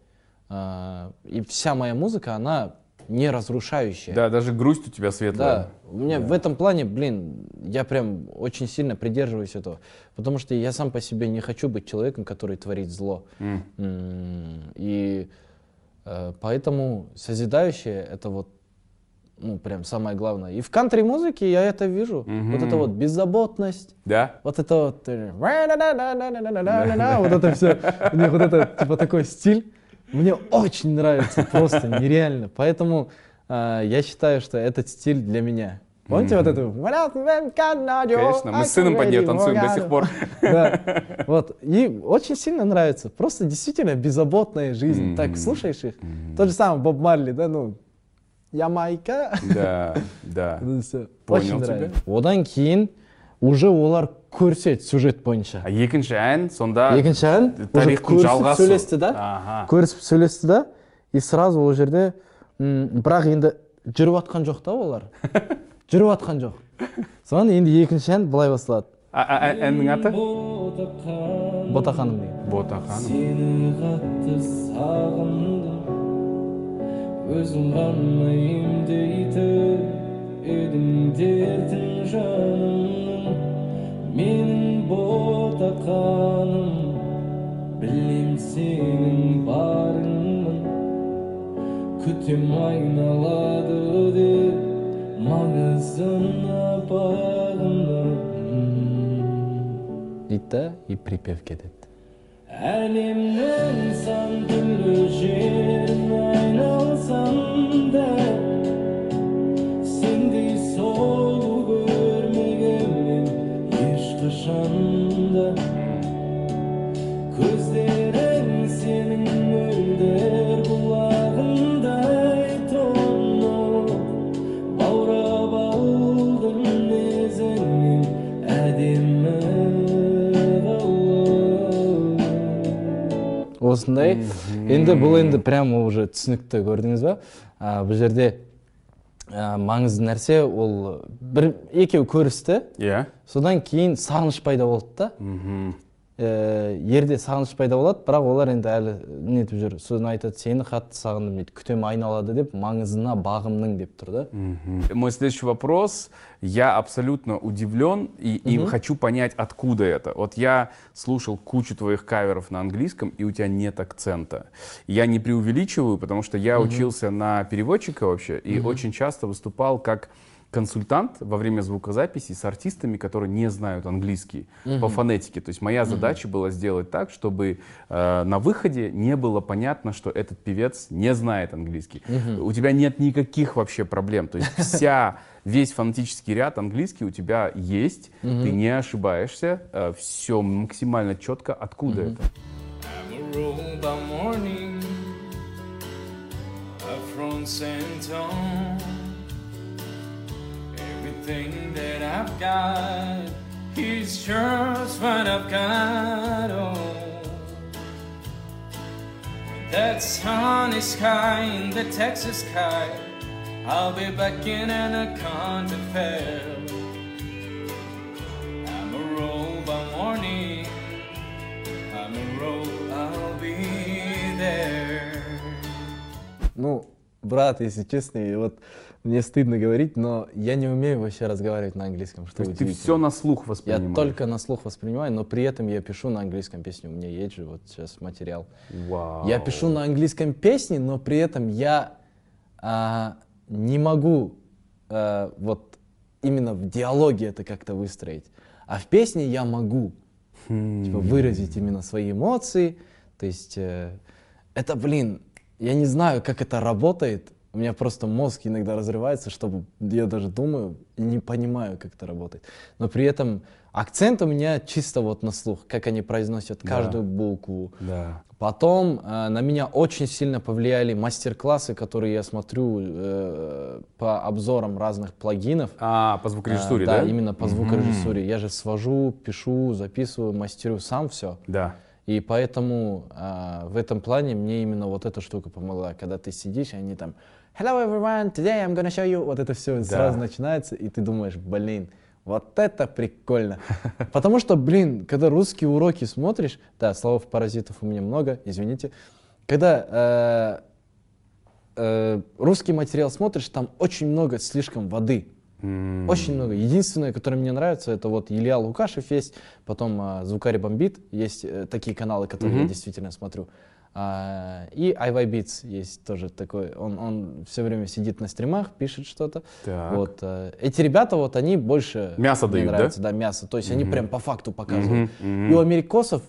А, и вся моя музыка, она не разрушающее. Да, даже грусть у тебя светлая. Да, у меня в этом плане, блин, я прям очень сильно придерживаюсь этого, потому что я сам по себе не хочу быть человеком, который творит зло. М, И э, поэтому созидающее это вот, ну, прям самое главное. И в кантри-музыке я это вижу. Вот это вот беззаботность, Да? вот это вот, э, вот это все, у них вот это, типа, такой стиль, мне очень нравится, просто нереально. Поэтому а, я считаю, что этот стиль для меня. Помните вот эту? Конечно, мы с сыном под нее танцуем до сих пор. [laughs] Да, вот, и очень сильно нравится. Просто действительно беззаботная жизнь. Так, слушаешь их? Тот же самый Боб Марли, да, ну, Ямайка. Да, да. [laughs] Понял тебя. Одан кейін уже олар көрсет сюжет бойынша. Екінші ән сонда екінші ән? Уже тарихтың көрісіп жалғасы. сөйлесті да? Көрісіп сөйлесті да? И сразу ол жерде м, бірақ енді жүріп жатқан жоқ та олар. [laughs] Жүріп жатқан жоқ. Содан енді екінші ән былай басталады. Әннің аты? Ботақан бота ханым деген. Бота ханым сені қатты сағындым өзің ғана емдейтін едің дертін жанымның менің ботақаным білем сенің барыңмын күтем айналады деп маңызына бағынып дейді да и припев кетеді әлемнің сан түрлі жерін айналсам да осындай. Енді бұл енді прямо уже түсінікті көрдіңіз ба? А, бұл жерде а, маңызды нәрсе ол бір екеуі көрісті. Иә. Содан кейін сағыныш пайда болды да. Мхм ә, ерде сағыныш пайда болады бірақ олар енді әлі нетіп жүр сосын айтады сені қатты сағындым дейді күтем айналады деп маңызына бағымның деп тұр да Мгм. Мой следующий вопрос. Я абсолютно удивлен и, и хочу понять, откуда это. Вот я слушал кучу твоих каверов на английском, и у тебя нет акцента. Я не преувеличиваю, потому что я учился на переводчика вообще, и очень часто выступал как консультант во время звукозаписи с артистами, которые не знают английский по фонетике. То есть моя задача была сделать так, чтобы э, на выходе не было понятно, что этот певец не знает английский. У тебя нет никаких вообще проблем. То есть вся [laughs] весь фонетический ряд английский у тебя есть, ты не ошибаешься, все максимально четко. Откуда это? I'm a Everything that I've got is just what I've got. Oh, that sunny sky in the Texas sky. I'll be back in Anaconda Fair. I'm a roll by morning. I'm a roll, I'll be there. Ну, брат, если честно, и вот мне стыдно говорить, но я не умею вообще разговаривать на английском. Что То есть ты все на слух Я воспринимаешь? только на слух воспринимаю, но при этом я пишу на английском песню. У меня есть же вот сейчас материал. Вау. Я пишу на английском песни, но при этом я а, не могу а, вот именно в диалоге это как-то выстроить. А в песне я могу типа, выразить именно свои эмоции. То есть э, это, блин, я не знаю, как это работает. У меня просто мозг иногда разрывается, чтобы я даже думаю и не понимаю, как это работает. Но при этом акцент у меня чисто вот на слух, как они произносят Да. каждую букву. Да. Потом э, на меня очень сильно повлияли мастер-классы, которые я смотрю э, по обзорам разных плагинов. А, по звукорежиссуре, Э, да? да? именно по звукорежиссуре. Я же свожу, пишу, записываю, мастерю сам все. Да. И поэтому а, в этом плане мне именно вот эта штука помогла. Когда ты сидишь, и они там Hello everyone, today I'm gonna show you. Вот это все сразу начинается, и ты думаешь, блин, вот это прикольно. [laughs] Потому что, блин, когда русские уроки смотришь, да, слов паразитов у меня много, извините. Когда э, э, русский материал смотришь, там очень много слишком воды. М, Очень много. Единственное, которое мне нравится, это вот Илья Лукашев есть, потом а, Звукари Бомбит, есть э, такие каналы, которые я Мгм. действительно смотрю. А, и IY Beats есть тоже такой, он, он все время сидит на стримах, пишет что-то. Вот, э, эти ребята, вот они больше Мясо дают, да? нравятся, да? мясо. То есть они прям по факту показывают. Мгм, И у америкосов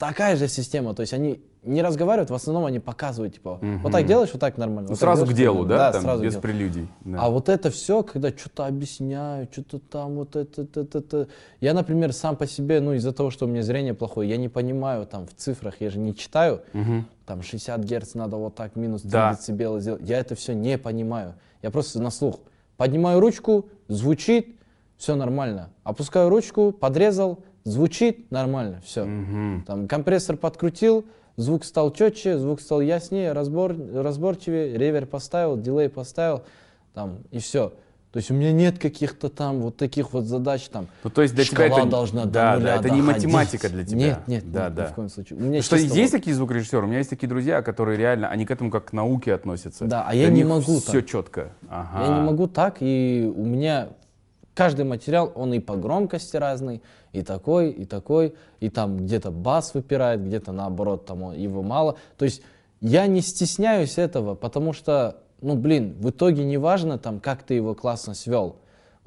такая же система, то есть они не разговаривают, в основном они показывают, типа, Мгм. вот так делаешь, вот так нормально. Ну, вот сразу делаешь, к делу, нормально. да? Там, сразу без прелюдий. да. А вот это все, когда что-то объясняю, что-то там, вот это, это, это, это. Я, например, сам по себе, ну, из-за того, что у меня зрение плохое, я не понимаю там в цифрах, я же не читаю, Мгм. там 60 герц надо вот так, минус 3 Да. децибела сделать. Я это все не понимаю. Я просто на слух. Поднимаю ручку, звучит, все нормально. Опускаю ручку, подрезал, звучит нормально, все. Мгм. Там компрессор подкрутил, звук стал четче, звук стал яснее, разбор, разборчивее, ревер поставил, дилей поставил, там, и все. То есть у меня нет каких-то там вот таких вот задач там. Ну, то есть для тебя шкала это... должна до да, нуля да, это не математика для тебя. Нет, нет, да, нет, да. ни в коем случае. У меня Что есть вот- такие звукорежиссеры? У меня есть такие друзья, которые реально, они к этому как к науке относятся. Да, а я не могу Все так. четко. Ага. Я не могу так, и у меня каждый материал, он и по громкости разный, и такой, и такой, и там где-то бас выпирает, где-то наоборот, там его мало. То есть я не стесняюсь этого, потому что, ну блин, в итоге не важно там, как ты его классно свел.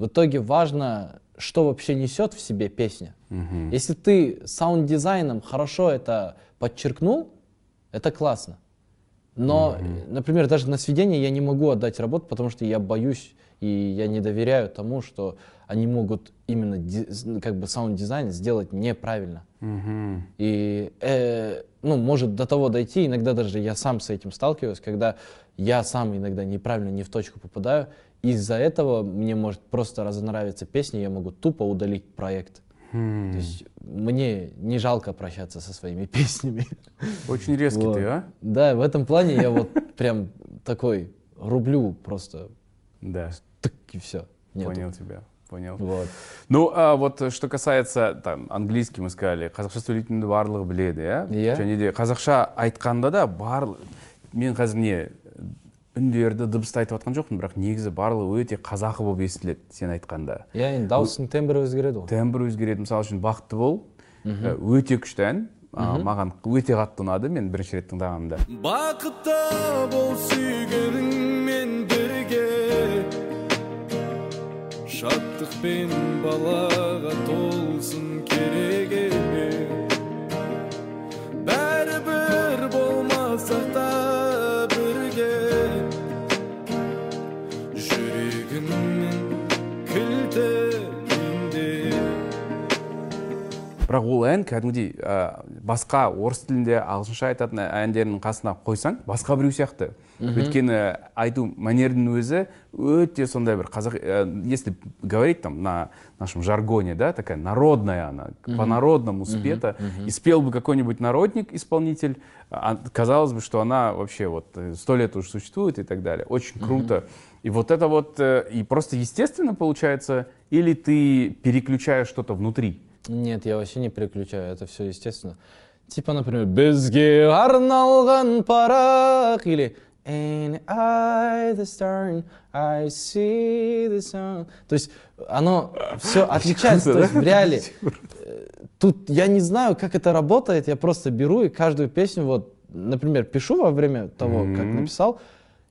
В итоге важно, что вообще несет в себе песня. Мгм. Если ты саунд-дизайном хорошо это подчеркнул, это классно. Но, э, например, даже на сведение я не могу отдать работу, потому что я боюсь и я не доверяю тому, что они могут именно з- как бы саунд-дизайн сделать неправильно. Мгм. И э, ну, может до того дойти, иногда даже я сам с этим сталкиваюсь, когда я сам иногда неправильно, не в точку попадаю. Из-за этого мне может просто разонравиться песня, я могу тупо удалить проект. Хм. То есть мне не жалко прощаться со своими [laughs] песнями. Очень резкий Вот. ты, а? Да, в этом плане я вот прям такой рублю просто Да, тык и все. понял тебя. Понял. Вот. Ну, а вот э, что касается, там, английский мы сказали, қазақша сөйлейтінді барлығы біледі, иә? Иә. Және де қазақша айтқанда да барлық, мен қазір не, үндерді, дыбысты айтып жатқан жоқпын, бірақ негізі барлығы өте қазақы болып естіледі сен айтқанда. Я енді дауыстың тембрі өзгереді ғой. тембр өзгереді мысалы үшін бақытты бол ә, өте күшті ән Маған өте қатты ұнады мен бірінші рет тыңдағанымда. Бақытты бол сүйгеніңмен бірге. Шаттықпен балаға толсын кереге бәрібір болмасақ та бірақ ол ән кәдімгідей ә, басқа орыс тілінде ағылшынша айтатын әндердің қасына қойсаң басқа біреу сияқты өйткені айту мәнердің өзі өте сондай бір қазақ ә, если говорить там на нашем жаргоне да такая народная она по-народному спета и спел бы какой-нибудь народник исполнитель а, казалось бы что она вообще вот э, сто лет уже существует и так далее очень круто и вот это вот э, и просто естественно получается или ты переключаешь что-то внутри Нет, я вообще не переключаю, это все естественно. Типа, например, «Бізге арналған парақ» или «And I the star, I see the sun». То есть оно все [laughs] отличается, то есть в реале. э, Тут я не знаю, как это работает, я просто беру и каждую песню, вот, например, пишу во время того, как написал,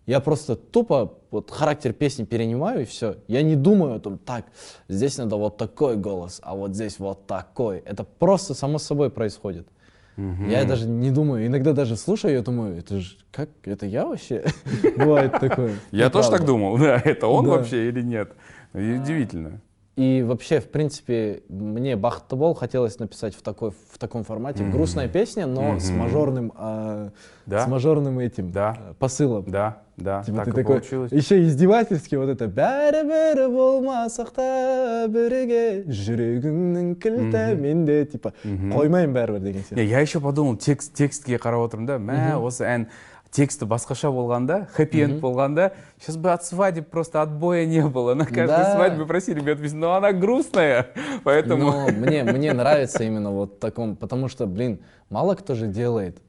я просто тупо вот характер песни перенимаю и все. Я не думаю о том, так, здесь надо вот такой голос, а вот здесь вот такой. Это просто само собой происходит. Я даже не думаю, иногда даже слушаю, я думаю, это же как, это я вообще? [laughs] Бывает такое. Я тоже так думал, [laughs] да, это он вообще или нет. Удивительно. И вообще, в принципе, мне Бахта Бол хотелось написать в, такой, в таком формате. Грустная песня, но с мажорным, а, Да. с мажорным этим Да. а, посылом. Да, да, Типа так ты и такой, получилось. еще издевательски вот это бәрі-бәрі болмасақ та бірге жүрегіңнің кілті менде типа қоймаймын бәрібір деген Не, сияқты я еще подумал, текст, текстке қарап отырмын да, мә, осы ән тексті басқаша болғанда, хэппи-энд болғанда, сейчас бы от свадеб просто отбоя не было. На каждой Да. свадьбе просили бы отвезти, но она грустная, поэтому... Но мне, мне нравится именно вот таком, потому что, блин, мало кто же делает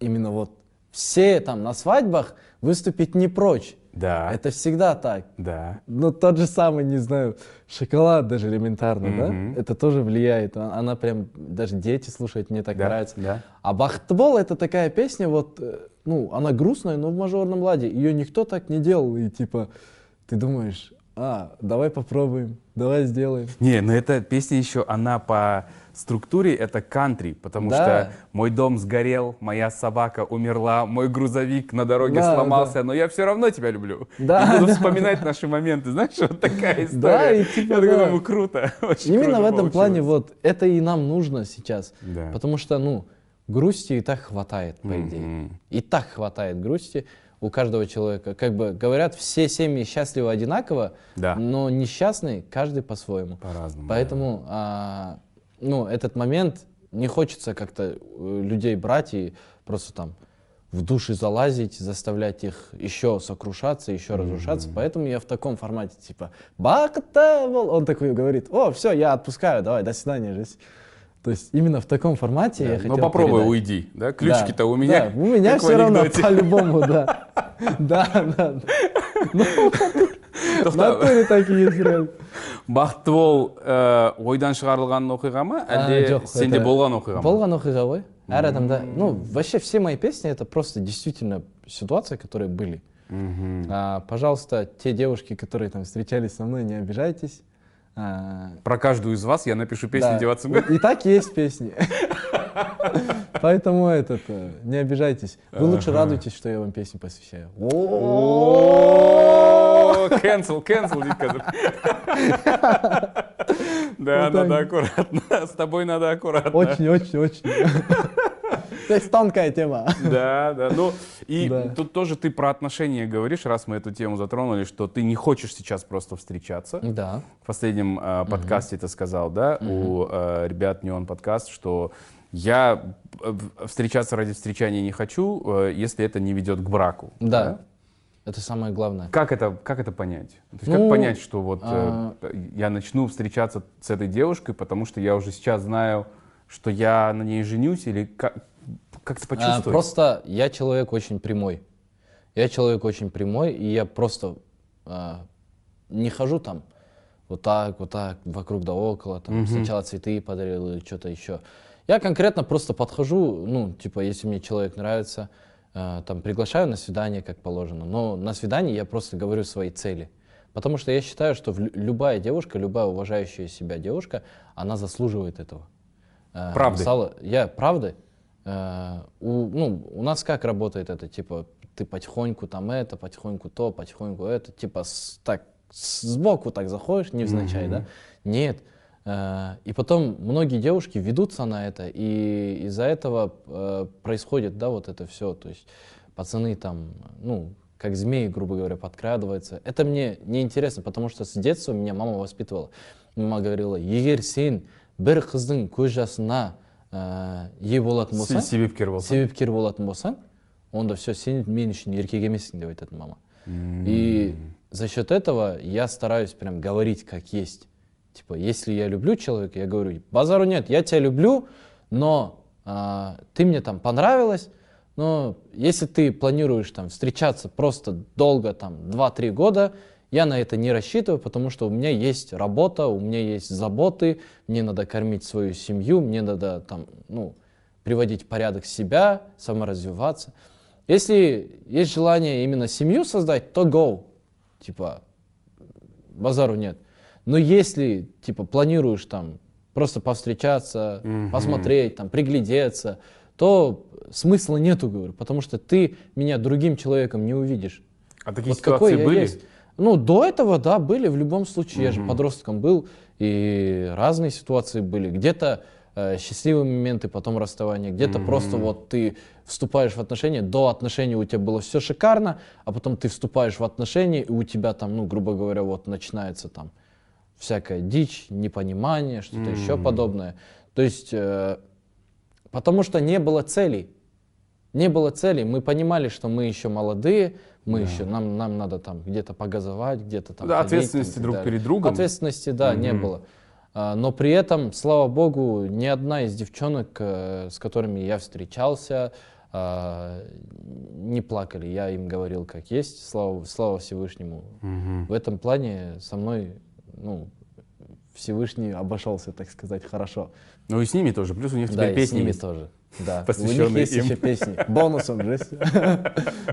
именно вот все там на свадьбах выступить не прочь. Да. Это всегда так. Да. Ну, тот же самый, не знаю, шоколад даже элементарно, Мгм. да? Это тоже влияет. А- Она прям, даже дети слушают, мне так Да, нравится. да. А Бахтыбол это такая песня, вот, э, ну, она грустная, но в мажорном ладе. Ее никто так не делал. И типа, ты думаешь, а, давай попробуем, давай сделаем. Не, но эта песня еще, она по структуре это кантри, потому Да. что мой дом сгорел, моя собака умерла, мой грузовик на дороге Да, сломался, но я все равно тебя люблю. Да, и буду да. вспоминать наши моменты, знаешь, вот такая история. Да, и типа, я да. думаю, круто. [laughs] очень Именно круто в этом плане получилось. вот это и нам нужно сейчас. Да. Потому что, ну, грусти и так хватает, по идее. Мгм. И так хватает грусти у каждого человека. Как бы говорят, все семьи счастливы одинаково, Да. но несчастный каждый по-своему. По-разному. Поэтому, а, ну, этот момент не хочется как-то э, людей брать и просто там в души залазить, заставлять их еще сокрушаться, еще разрушаться. Поэтому я в таком формате, типа, «Бактавол!» Он такой говорит, о, все, я отпускаю, давай, до свидания, жизнь. То есть именно в таком формате я Да, хотел Ну попробуй передать. уйди, да? Ключики-то Да, у меня. да, у меня все равно по-любому, да. [laughs] Да, да, да. [laughs] В натуре так и есть реально. бақыттыбол ойдан шығарылған оқиға ма А, әлде жоқ, сенде это болған оқиға ма Болған оқиға ғой. Әр адамда, ну, вообще все мои песни это просто действительно ситуации, которые были. А, пожалуйста, те девушки, которые там встречались со мной, не обижайтесь. А, про каждую из вас я напишу песню да, деваться И так есть песни. Поэтому этот, э, не обижайтесь. Вы лучше радуйтесь, что я вам песню посвящаю. О, cancel, cancel қазір да Вот надо аккуратно с тобой надо аккуратно Очень, очень, очень. То есть тонкая тема. Да, да. Ну, и Да. тут тоже ты про отношения говоришь, раз мы эту тему затронули, что ты не хочешь сейчас просто встречаться. Да. В последнем э, подкасте ты сказал, да, у э, ребят Неон подкаст, что я э, встречаться ради встречания не хочу, э, если это не ведет к браку. Да. Это самое главное. Как это, как это понять? То есть как Ну, понять, что вот э, а- я начну встречаться с этой девушкой, потому что я уже сейчас знаю, что я на ней женюсь, или как, как это А, почувствовать? просто я человек очень прямой. Я человек очень прямой, и я просто а, не хожу там вот так, вот так, вокруг да около, там сначала цветы подарил или что-то еще. Я конкретно просто подхожу, ну, типа, если мне человек нравится, а, там, приглашаю на свидание, как положено. Но на свидании я просто говорю свои цели. Потому что я считаю, что любая девушка, любая уважающая себя девушка, она заслуживает этого. Э, Правды. Сало- я правды. Э, у, ну, у нас как работает это, типа, ты потихоньку там это, потихоньку то, потихоньку это, типа, с- так, сбоку так заходишь, невзначай, да? Нет. Э, и потом многие девушки ведутся на это, и из-за этого э, происходит, да, вот это все, то есть пацаны там, ну, как змеи, грубо говоря, подкрадываются. Это мне неинтересно, потому что с детства меня мама воспитывала. Мама говорила, егер сен бір қыздың көз жасына ә, ие болатын Се- болсаң себепкер болсаң. себепкер болатын болсаң онда все сен мен үшін еркек емессің деп айтатын мама и за счет этого я стараюсь прям говорить как есть типа если я люблю человека я говорю базару нет я тебя люблю но а, ты мне там понравилась но если ты планируешь там встречаться просто долго там 2-3 года я на это не рассчитываю, потому что у меня есть работа, у меня есть заботы, мне надо кормить свою семью, мне надо там, ну, приводить порядок себя, саморазвиваться. Если есть желание именно семью создать, то go. Типа, базару нет. Но если, типа, планируешь там просто повстречаться, посмотреть, там, приглядеться, то смысла нету, говорю, потому что ты меня другим человеком не увидишь. А такие Вот какой ситуации я были? есть. Ну, до этого, да, были в любом случае. Я же подростком был, и разные ситуации были. Где-то э, счастливые моменты, потом расставание, где-то просто вот ты вступаешь в отношения, до отношений у тебя было все шикарно, а потом ты вступаешь в отношения, и у тебя там, ну, грубо говоря, вот начинается там всякая дичь, непонимание, что-то еще подобное. То есть, э, потому что не было целей. Не было целей. Мы понимали, что мы еще молодые, мы еще, нам, нам надо там где-то погазовать, где-то там. Да, ходить, там, ответственности и так друг далее. перед другом. Ответственности, да, не Мгм. было. А, Но при этом, слава богу, ни одна из девчонок, э, с которыми я встречался, а, не плакали. Я им говорил, как есть, слава, слава Всевышнему. Мгм. В этом плане со мной, ну, Всевышний обошелся, так сказать, хорошо. Ну и с ними тоже. Плюс у них Да, теперь и песни с ними тоже. Да. [laughs] У них есть им. еще песни. Бонусом же. [laughs]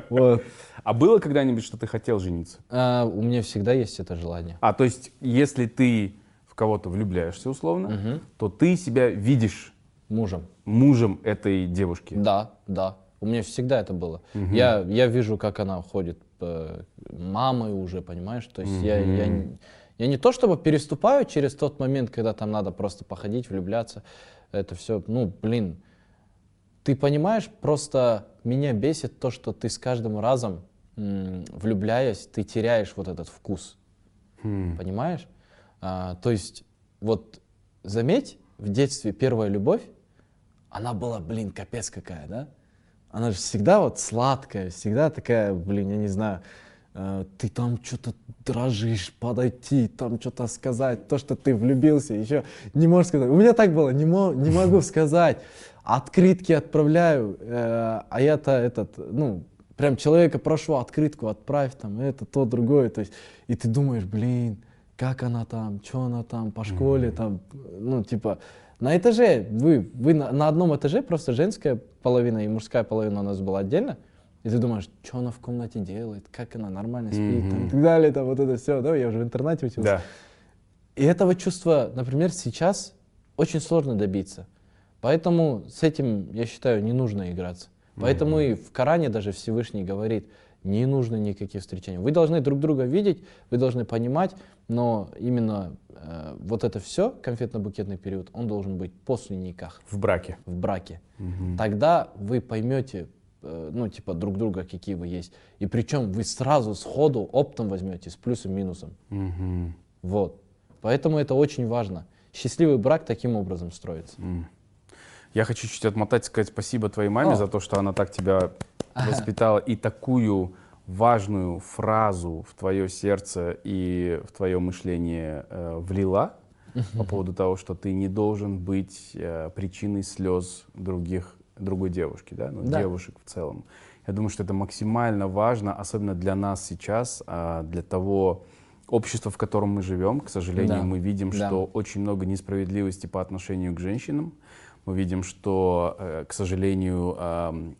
Вот. А было когда-нибудь, что ты хотел жениться? А, У меня всегда есть это желание. А, то есть, если ты в кого-то влюбляешься условно, то ты себя видишь Мужем. мужем этой девушки. Да, да. У меня всегда это было. Я, я вижу, как она ходит мамой уже, понимаешь? То есть я, я, я не то чтобы переступаю через тот момент, когда там надо просто походить, влюбляться. Это все, ну, блин. Ты понимаешь, просто меня бесит то, что ты с каждым разом, м, влюбляясь, ты теряешь вот этот вкус. Хм. Понимаешь? А, то есть, вот заметь, в детстве первая любовь, она была, блин, капец какая, да? Она же всегда вот сладкая, всегда такая, блин, я не знаю, ты там что-то дрожишь, подойти, там что-то сказать, то, что ты влюбился, еще не можешь сказать. У меня так было, не, мо- не могу [laughs] сказать. Открытки отправляю, э, а я-то этот, ну, прям человека прошу, открытку отправь, там, это, то, другое, то есть, и ты думаешь, блин, как она там, что она там, по школе, там, ну, типа, на этаже, вы, вы на, на одном этаже, просто женская половина и мужская половина у нас была отдельно, и ты думаешь, что она в комнате делает, как она нормально спит, там, и так далее, там, вот это все, да, я уже в интернете учился. Да. И этого чувства, например, сейчас очень сложно добиться. Поэтому с этим, я считаю, не нужно играться. Поэтому и в Коране даже Всевышний говорит, не нужно никаких встречаний. Вы должны друг друга видеть, вы должны понимать, но именно э, вот это все, конфетно-букетный период, он должен быть после никах, В браке. в браке. Тогда вы поймете, ну, типа, друг друга, какие вы есть. И причем вы сразу сходу оптом возьмете с плюсом минусом. Мгм. Вот. Поэтому это очень важно. Счастливый брак таким образом строится. Я хочу чуть отмотать, сказать спасибо твоей маме О. за то, что она так тебя [laughs] воспитала и такую важную фразу в твое сердце и в твое мышление э, влила по поводу того, что ты не должен быть э, причиной слез других, другой девушки, да, ну, Да. девушек в целом. Я думаю, что это максимально важно, особенно для нас сейчас, а, для того общества, в котором мы живем. К сожалению, Да. мы видим, Да. что очень много несправедливости по отношению к женщинам. Мы видим, что, э, к сожалению, ам,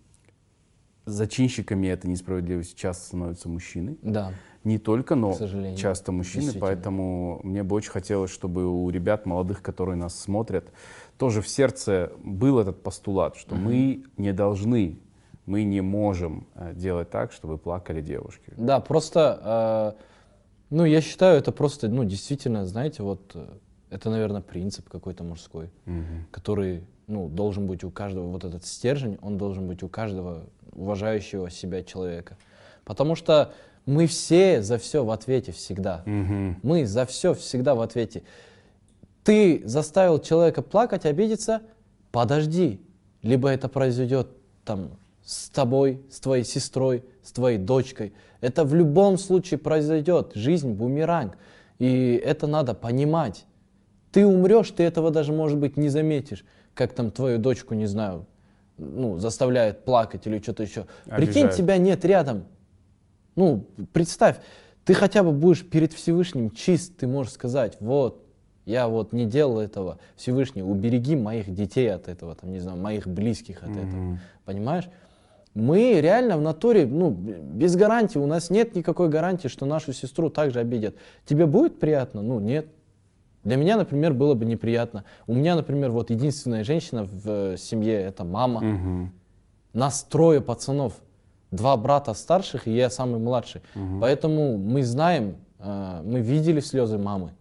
зачинщиками этой несправедливости часто становятся мужчины. Да. Не только, но часто мужчины. Поэтому мне бы очень хотелось, чтобы у ребят молодых, которые нас смотрят, тоже в сердце был этот постулат, что мы не должны, мы не можем э, делать так, чтобы плакали девушки. Да, просто, э, ну, я считаю, это просто, ну, действительно, знаете, вот, э, это, наверное, принцип какой-то мужской, который, ну, должен быть у каждого, вот этот стержень, он должен быть у каждого уважающего себя человека. Потому что мы все за все в ответе всегда. Мгм. Мы за все всегда в ответе. Ты заставил человека плакать, обидеться, подожди. Либо это произойдет там с тобой, с твоей сестрой, с твоей дочкой. Это в любом случае произойдет. Жизнь бумеранг. И это надо понимать. Ты умрешь, ты этого даже, может быть, не заметишь. Как там твою дочку, не знаю, ну, заставляет плакать или что-то еще. Прикинь, Обижает. тебя нет рядом. Ну, представь, ты хотя бы будешь перед Всевышним чист, ты можешь сказать, вот, я вот не делал этого, Всевышний, убереги моих детей от этого, там, не знаю, моих близких от этого, понимаешь? Мы реально в натуре, ну, без гарантии, у нас нет никакой гарантии, что нашу сестру также обидят. Тебе будет приятно? Ну, нет. Для меня, например, было бы неприятно. У меня, например, вот единственная женщина в э, семье, это мама. Мгм. Нас трое пацанов, два брата старших, и я самый младший. Поэтому мы знаем, э, мы видели слезы мамы.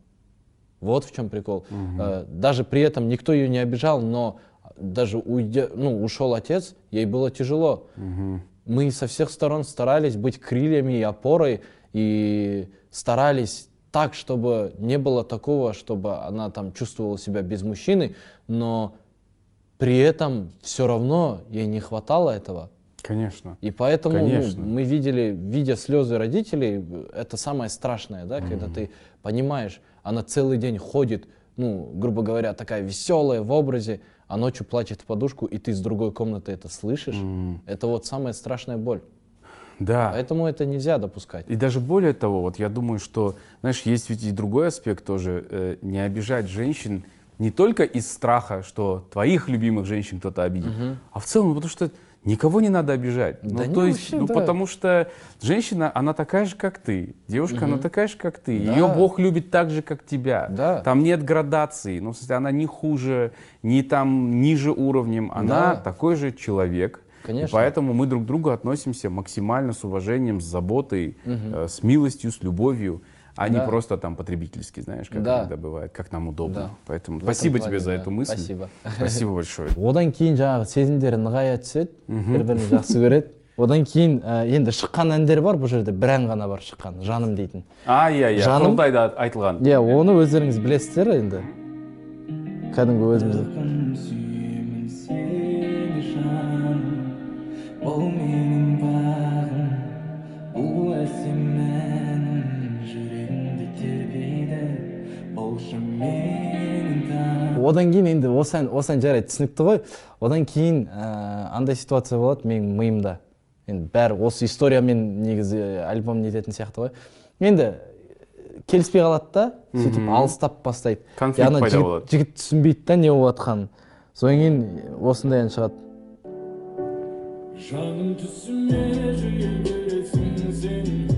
Вот в чем прикол. Э, Даже при этом никто ее не обижал, но даже уйдя, ну, ушел отец, ей было тяжело. Мы со всех сторон старались быть крыльями и опорой, и старались так, чтобы не было такого, чтобы она там чувствовала себя без мужчины, но при этом все равно ей не хватало этого. Конечно. И поэтому ну, Конечно. мы видели, видя слезы родителей, это самое страшное, да, когда ты понимаешь, она целый день ходит, ну, грубо говоря, такая веселая в образе, а ночью плачет в подушку, и ты с другой комнаты это слышишь, это вот самая страшная боль. Да. Поэтому это нельзя допускать. И даже более того, вот я думаю, что, знаешь, есть ведь и другой аспект тоже, э, не обижать женщин не только из страха, что твоих любимых женщин кто-то обидит, а в целом, потому что никого не надо обижать. Да ну, не, то есть, вообще, ну, да. потому что женщина, она такая же, как ты. Девушка, она такая же, как ты. Да. Ее Бог любит так же, как тебя. Да. Там нет градации. Ну, в смысле, она не хуже, не там ниже уровнем. Она Да. такой же человек. Конечно. И поэтому мы друг к другу относимся максимально с уважением, с заботой, э, с милостью, с любовью, а не Да. просто там потребительски, знаешь, как Да. иногда бывает, как нам удобно. Да. Поэтому спасибо тебе за эту мысль. Спасибо. Спасибо большое. [laughs] одан кейін жаңағы сезімдері нығая түседі бір бірін жақсы көреді одан кейін енді шыққан әндер бар бұл жерде бір ән ғана бар шыққан жаным дейтін А, иә, иә, Жаным- айтылған. иә оны өздеріңіз білесіздер енді кәдімгі өзіміз сүйемін сені жаным бұл менің одан кейін енді осы ән осы ән жарайды түсінікті ғой. Одан кейін ә, андай ситуация болады менің миымда. Енді бәрі осы историямен негізі альбом нететін сияқты ғой. Енді келіспей қалады да сөйтіп алыстап бастайды. Конфликт пайда жігіт- болады. жігіт түсінбейді да не болып жатқанын. Содан кейін осындай ән шығады. Жаным түсіме жиі келесің сен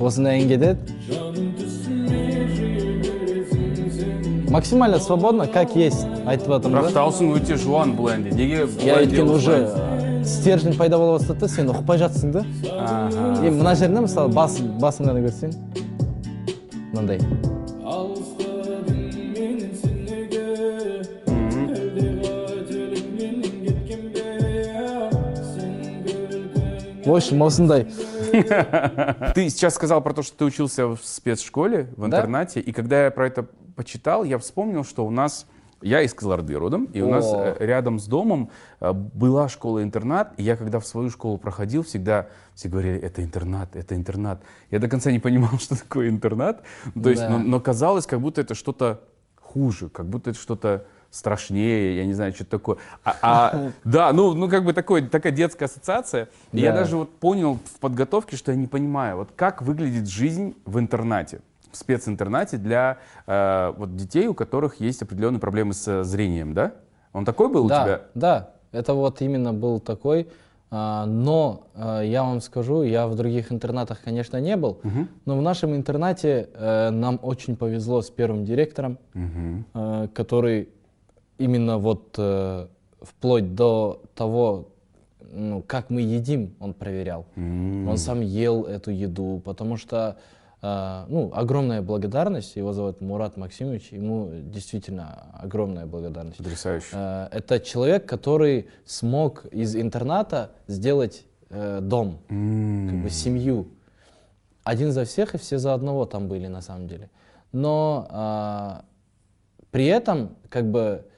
осындай ән кетеді максимально свободно как есть айтып жатырмын бірақ дауысың өте жуан бұл әнде. Неге иә өйткені уже э, стержень пайда бола бастады да сен ұқпай жатсың да. Енді мына жерінде мысалы бас ғана көрсең мынандай. В общем осындай. Ты сейчас сказал про то, что ты учился в спецшколе, в интернате, и когда я про это почитал, я вспомнил, что у нас я из Кызылорды родом, и у нас О. э, рядом с домом э, была школа-интернат, и я когда в свою школу проходил, всегда все говорили, это интернат, это интернат. Я до конца не понимал, [laughs] что такое интернат, то есть, Да. но, но казалось, как будто это что-то хуже, как будто это что-то страшнее, я не знаю, что такое. А, а, [laughs] да, ну, ну как бы такой, такая детская ассоциация. И я Да. даже вот понял в подготовке, что я не понимаю, вот как выглядит жизнь в интернате, в специнтернате для э, вот детей, у которых есть определенные проблемы с зрением, да? Он такой был да, у тебя? Да, это вот именно был такой. а, но а, я вам скажу, я в других интернатах, конечно, не был, но в нашем интернате э, нам очень повезло с первым директором, э, который именно вот э, вплоть до того, ну, как мы едим, он проверял. М. Он сам ел эту еду, потому что, э, ну, огромная благодарность, его зовут Мурат Максимович, ему действительно огромная благодарность. Потрясающе. Э, Это человек, который смог из интерната сделать э, дом, как бы семью. Один за всех и все за одного там были на самом деле. Но а, при этом, как бы, э,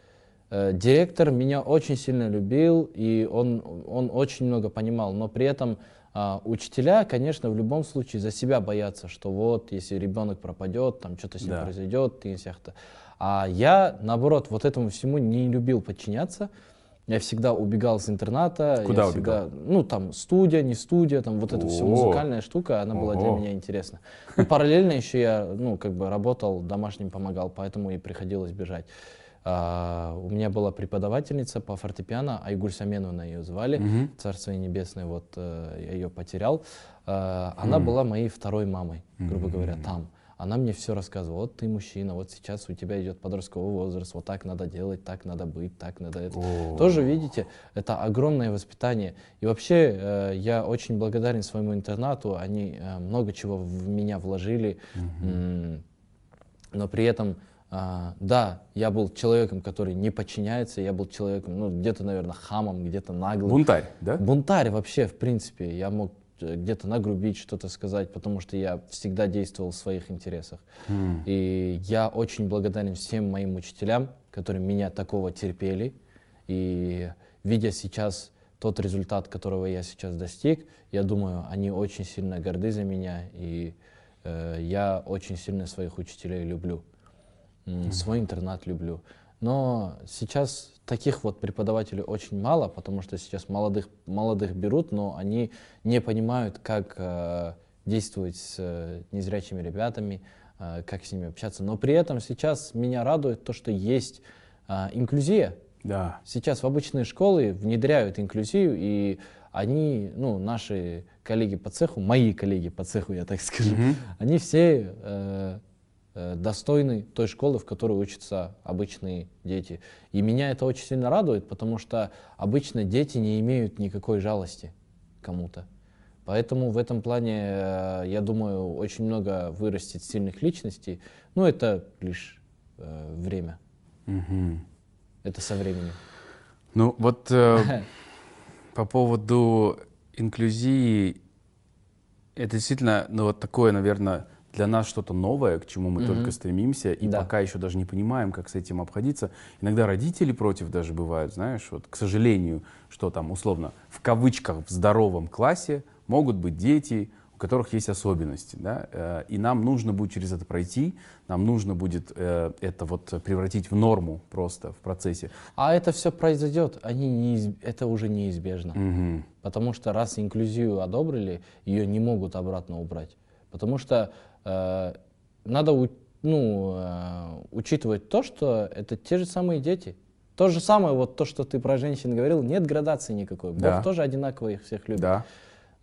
директор меня очень сильно любил, и он, он очень много понимал. Но при этом а, учителя, конечно, в любом случае за себя боятся, что вот, если ребенок пропадет, там что-то с ним Да. произойдет, ты сияқты. А я, наоборот, вот этому всему не любил подчиняться. Я всегда убегал с интерната. Куда я всегда, ну, там, студия, не студия, там, вот эта вся музыкальная штука, она была для меня интересна. И параллельно еще я, ну, как бы работал, домашним помогал, поэтому и приходилось бежать. А, у меня была преподавательница по фортепиано, Айгуль Саменовна ее звали, Царство ей небесное, вот э, я ее потерял. А, она была моей второй мамой, грубо говоря, там. Она мне все рассказывала. Вот ты мужчина, вот сейчас у тебя идет подростковый возраст, вот так надо делать, так надо быть, так надо это. О. Тоже, видите, это огромное воспитание. И вообще э, я очень благодарен своему интернату. Они э, много чего в меня вложили. М, Но при этом, а, да, я был человеком, который не подчиняется, я был человеком, ну, где-то, наверное, хамом, где-то наглым. Бунтарь, да? Бунтарь вообще, в принципе. Я мог э, где-то нагрубить, что-то сказать, потому что я всегда действовал в своих интересах. И я очень благодарен всем моим учителям, которые меня такого терпели. И видя сейчас тот результат, которого я сейчас достиг, я думаю, они очень сильно горды за меня, и э, я очень сильно своих учителей люблю, mm-hmm. свой интернат люблю. Но сейчас таких вот преподавателей очень мало, потому что сейчас молодых, молодых берут, но они не понимают, как э, действовать с э, незрячими ребятами, э, как с ними общаться. Но при этом сейчас меня радует то, что есть э, инклюзия. Да. Сейчас в обычные школы внедряют инклюзию, и они, ну, наши коллеги по цеху, мои коллеги по цеху, я так скажу, mm-hmm. они все э, э, достойны той школы, в которой учатся обычные дети. И меня это очень сильно радует, потому что обычно дети не имеют никакой жалости кому-то. Поэтому в этом плане, э, я думаю, очень много вырастет сильных личностей. Но это лишь э, время. Угу. Это со временем. Ну вот э, [laughs] по поводу инклюзии, это действительно, ну вот такое, наверное, для нас что-то новое, к чему мы mm только стремимся, и да. пока еще даже не понимаем, как с этим обходиться. Иногда родители против даже бывают, знаешь, вот, к сожалению, что там условно в кавычках в здоровом классе могут быть дети, которых есть особенности, да, э, и нам нужно будет через это пройти, нам нужно будет э, это вот превратить в норму просто в процессе. А это все произойдет, они не, это уже неизбежно, угу. потому что раз инклюзию одобрили, ее не могут обратно убрать, потому что надо ну, э, учитывать то, что это те же самые дети. То же самое, вот то, что ты про женщин говорил, нет градации никакой. Бог да. тоже одинаково их всех любит. Да.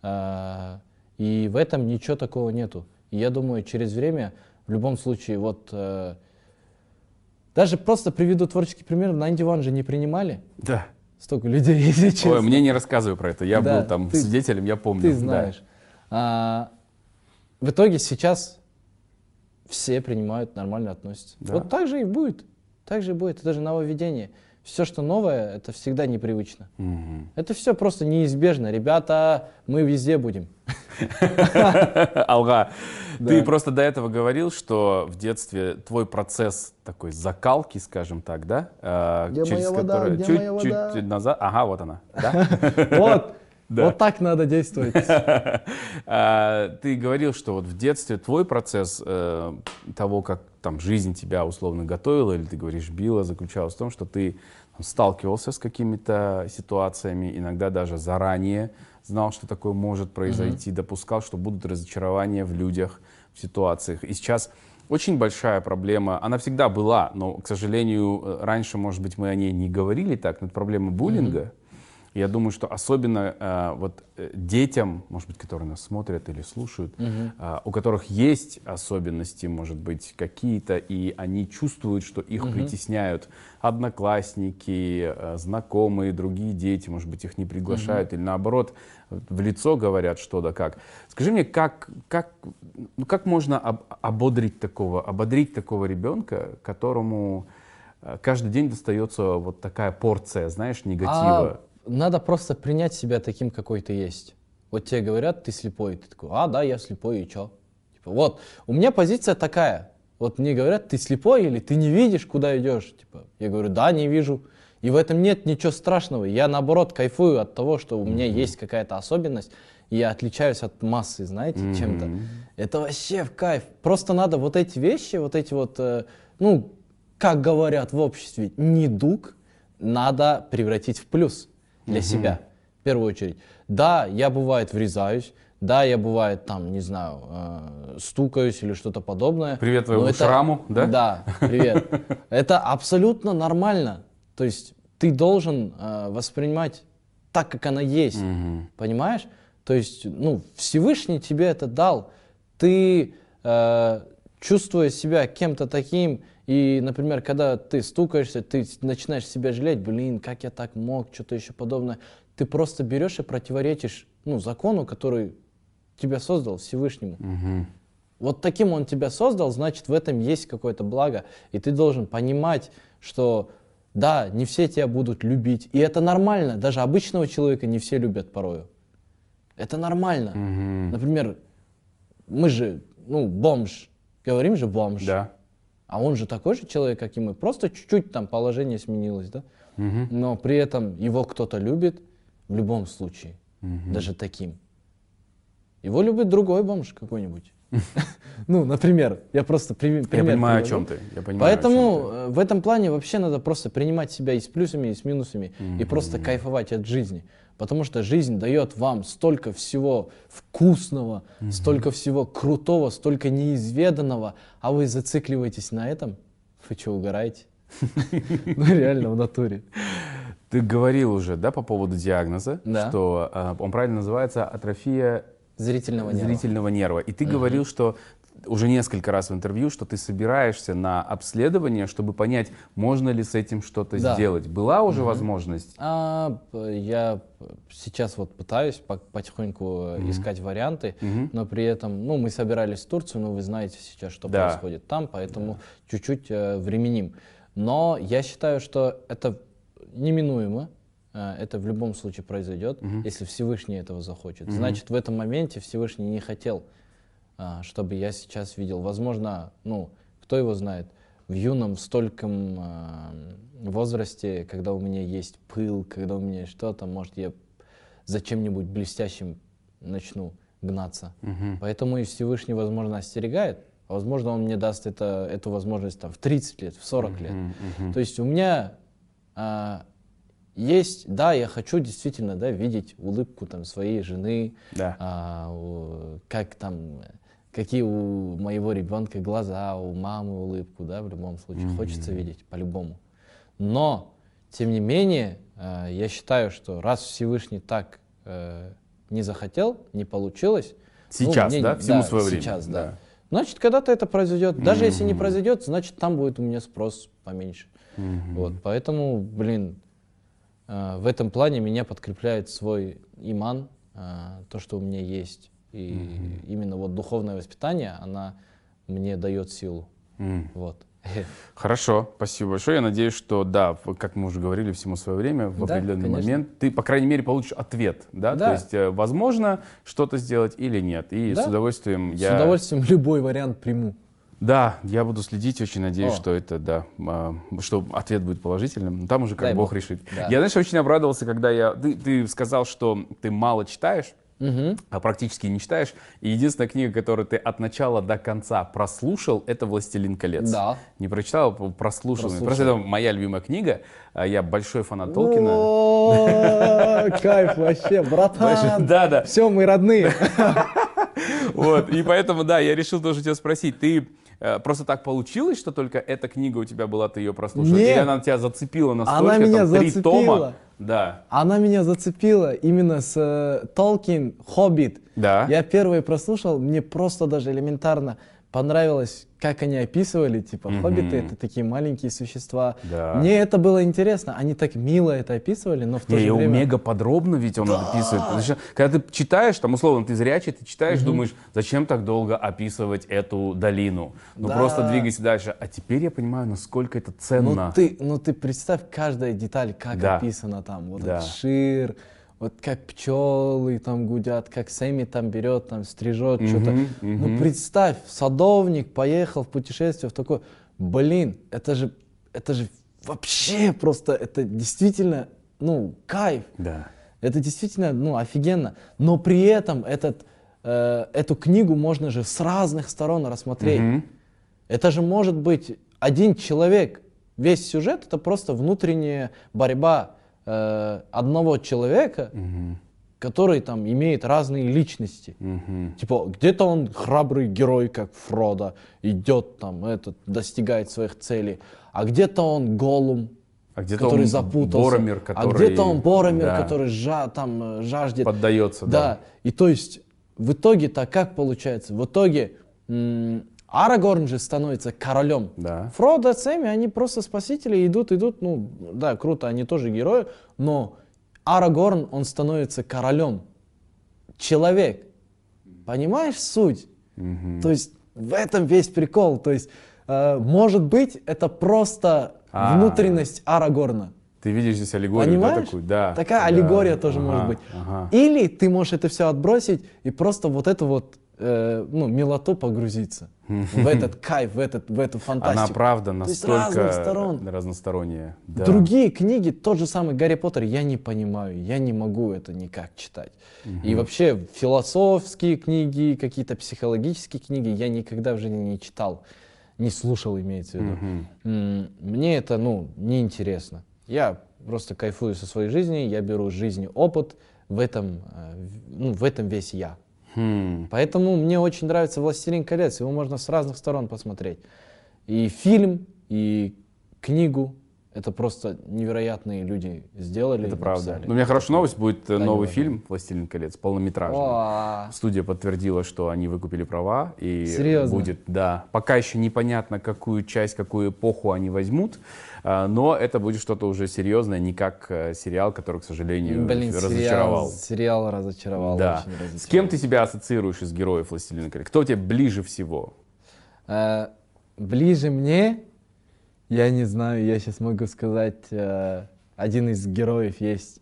Э, и в этом ничего такого нету. И я думаю, через время, в любом случае, вот э, даже просто приведу творческий пример. На One же не принимали. Да. Столько людей, [laughs] если честно. Ой, мне не рассказывай про это. Я да, был там ты, свидетелем, я помню. Ты знаешь. Да. А, в итоге сейчас все принимают, нормально относятся. Да. Вот так же и будет. Так же и будет. Это же нововведение все, что новое, это всегда непривычно. Угу. Это все просто неизбежно. Ребята, мы везде будем. [laughs] Алга, ты просто до этого говорил, что в детстве твой процесс такой закалки, скажем так, да? А, где моя вода? Чуть-чуть назад. Ага, вот она. [laughs] Вот. Да. Вот так надо действовать. [laughs] А, ты говорил, что вот в детстве твой процесс э, того, как там жизнь тебя условно готовила, или ты говоришь била, заключалась в том, что ты сталкивался с какими-то ситуациями, иногда даже заранее знал, что такое может произойти, допускал, что будут разочарования в людях, в ситуациях. И сейчас очень большая проблема, она всегда была, но, к сожалению, э, раньше, может быть, мы о ней не говорили так, но это проблема буллинга. Mm-hmm я думаю, что особенно э, вот э, детям, может быть, которые нас смотрят или слушают, угу. э, у которых есть особенности, может быть, какие-то, и они чувствуют, что их угу. притесняют одноклассники, э, знакомые, другие дети, может быть, их не приглашают, угу. или наоборот, в лицо говорят что да как. Скажи мне, как, как, ну, как можно об, ободрить такого, ободрить такого ребенка, которому э, каждый день достается вот такая порция, знаешь, негатива? А надо просто принять себя таким, какой ты есть. Вот тебе говорят, ты слепой, ты такой, а, да, я слепой, и чё? Типа, вот, у меня позиция такая. Вот мне говорят, ты слепой или ты не видишь, куда идешь? Типа, я говорю, да, не вижу. И в этом нет ничего страшного. Я, наоборот, кайфую от того, что у меня mm-hmm. есть какая-то особенность, и я отличаюсь от массы, знаете, mm-hmm. чем-то. Это вообще в кайф. Просто надо вот эти вещи, вот эти вот, э, ну, как говорят в обществе, недуг, надо превратить в плюс для угу. себя, в первую очередь. Да, я бывает врезаюсь, да, я бывает там, не знаю, э, стукаюсь или что-то подобное. Привет твоему это, шраму, да? Да, привет. Это абсолютно нормально. То есть ты должен э, воспринимать так, как она есть, угу. понимаешь? То есть, ну, Всевышний тебе это дал. Ты, э, чувствуя себя кем-то таким, и, например, когда ты стукаешься, ты начинаешь себя жалеть, блин, как я так мог, что-то еще подобное. Ты просто берешь и противоречишь ну, закону, который тебя создал Всевышнему. Угу. Вот таким он тебя создал, значит, в этом есть какое-то благо. И ты должен понимать, что да, не все тебя будут любить. И это нормально. Даже обычного человека не все любят порою. Это нормально. Угу. Например, мы же, ну, бомж. Говорим же бомж. Да. А он же такой же человек, как и мы. Просто чуть-чуть там положение сменилось, да? Угу. Но при этом его кто-то любит, в любом случае, даже таким. Его любит другой бомж какой-нибудь. [laughs] Ну, например, я просто при- пример Я понимаю, о чем ты. Поэтому э, в этом плане вообще надо просто принимать себя и с плюсами, и с минусами, и просто кайфовать от жизни. Потому что жизнь дает вам столько всего вкусного, столько всего крутого, столько неизведанного, а вы зацикливаетесь на этом. Вы что, угораете? [laughs] Ну реально, в натуре. Ты говорил уже, да, по поводу диагноза, Да. что э, он правильно называется атрофия Зрительного нерва. зрительного нерва. И ты говорил, что уже несколько раз в интервью, что ты собираешься на обследование, чтобы понять, можно ли с этим что-то Да. сделать. Была уже возможность? А, я сейчас вот пытаюсь по- потихоньку э, искать варианты, но при этом, ну, мы собирались в Турцию, но вы знаете сейчас, что Да. происходит там, поэтому чуть-чуть э, временим. Но я считаю, что это неминуемо, э, это в любом случае произойдет, если Всевышний этого захочет. Значит, в этом моменте Всевышний не хотел, чтобы я сейчас видел. Возможно, ну, кто его знает, в юном стольком а, возрасте, когда у меня есть пыл, когда у меня что-то, может, я за чем-нибудь блестящим начну гнаться. Поэтому и Всевышний, возможно, остерегает, а возможно, он мне даст это, эту возможность там, в 30 лет, в 40 лет. То есть у меня а, есть, да, я хочу действительно да, видеть улыбку там, своей жены, Да. а, у- как там, э, какие у моего ребенка глаза, у мамы улыбку, да, в любом случае, хочется видеть по-любому. Но, тем не менее, э, я считаю, что раз Всевышний так э, не захотел, не получилось. ну, Сейчас, мне- да? Всему свое время, Сейчас, да. да. Значит, когда-то это произойдет. Даже если не произойдет, значит, там будет у меня спрос поменьше. Вот, поэтому, блин, э, в этом плане меня подкрепляет свой иман, э, то, что у меня есть. И именно вот духовное воспитание, она мне дает силу. М. Вот. Хорошо, спасибо большое. Я надеюсь, что да, как мы уже говорили, всему свое время, в Да, определенный конечно. момент ты, по крайней мере, получишь ответ, да? Да. То есть, э, возможно что-то сделать или нет. И Да. с удовольствием С я... удовольствием любой вариант приму. Да, я буду следить, очень надеюсь, О. что это, да, а, что ответ будет положительным. Там уже как Дай Бог Бог. решит. Да. Я, знаешь, очень обрадовался, когда я... Ты, ты сказал, что ты мало читаешь, а практически не читаешь. И единственная книга, которую ты от начала до конца прослушал, это «Властелин колец». Да. Не прочитал, а прослушал. Прослушал. Просто это моя любимая книга. А Я большой фанат Толкина. [laughs] Кайф вообще, братан. Да, да. Все, мы родные. [laughs] Вот, и поэтому, да, я решил тоже тебя спросить, ты просто так получилось, что только эта книга у тебя была, ты ее прослушал? Нет. Или она тебя зацепила настолько, Она меня там, три зацепила. тома? Да. Она меня зацепила именно с э, Толкин, Хоббит. Да. Я первый прослушал, мне просто даже элементарно понравилось, как они описывали, типа, хоббиты это такие маленькие существа. Да. Мне это было интересно, они так мило это описывали, но в то Не, же и время... мега подробно ведь он описывает. Потому что, Когда ты читаешь, там условно ты зрячий, ты читаешь, думаешь, зачем так долго описывать эту долину? Ну Да. просто двигайся дальше. А теперь я понимаю, насколько это Ну ценно. ты, ну ты представь каждая деталь, как Да. описано там. Вот Да. этот шир, вот как пчелы там гудят, как Сэмми там берет, там стрижет что-то. Ну представь, садовник поехал в путешествие в такое. Блин, это же, это же вообще просто, это действительно, ну, кайф. Да. Это действительно, ну, офигенно. Но при этом этот, э, эту книгу можно же с разных сторон рассмотреть. Это же может быть один человек. Весь сюжет это просто внутренняя борьба э, одного человека, который там имеет разные личности. Типа где-то он храбрый герой, как Фродо, идет там, этот, достигает своих целей, а где-то он Голум, А где-то который он запутался, Боромир, который... а где-то он Боромир, да, который жа, там э, жаждет. Поддается, да. Да. И то есть в итоге-то как получается? В итоге Арагорн же становится королем. Да. Фродо, Сэмми, они просто спасители, идут, идут, ну да, круто, они тоже герои, но Арагорн, он становится королем. Человек. Понимаешь суть? То есть в этом весь прикол. То есть, э, может быть, это просто А. внутренность Арагорна. Ты видишь здесь аллегорию, Понимаешь? да, такую? Да. Такая да. аллегория тоже Ага, может быть. ага. Или ты можешь это все отбросить и просто вот это вот э, ну, милоту погрузиться. В [laughs] этот кайф, в, этот, в эту фантастику. Она правда То есть настолько сторон. разносторонняя. Да. Другие книги, тот же самый Гарри Поттер, я не понимаю, я не могу это никак читать. И вообще философские книги, какие-то психологические книги я никогда в жизни не читал, не слушал, имеется в виду. М, Мне это, ну, неинтересно. Я просто кайфую со своей жизни, я беру жизни опыт, в этом, э, ну, в этом весь я. Хм. Поэтому мне очень нравится «Властелин колец». Его можно с разных сторон посмотреть. И фильм, и книгу. Это просто невероятные люди сделали. Это правда. написали. Но у меня хорошая новость, будет э, Да, новый фильм «Властелин колец», полнометражный. О, Студия подтвердила, что они выкупили права и Серьезно? будет, да. Пока еще непонятно, какую часть, какую эпоху они возьмут, но это будет что-то уже серьезное, не как э, сериал, который, к сожалению, Блин, разочаровал. сериал, сериал разочаровал. да. разочаровал. С кем ты себя ассоциируешь из героев «Властелина колец»? Кто тебе ближе всего? Э, ближе мне, я не знаю, я сейчас могу сказать, э, один из героев есть.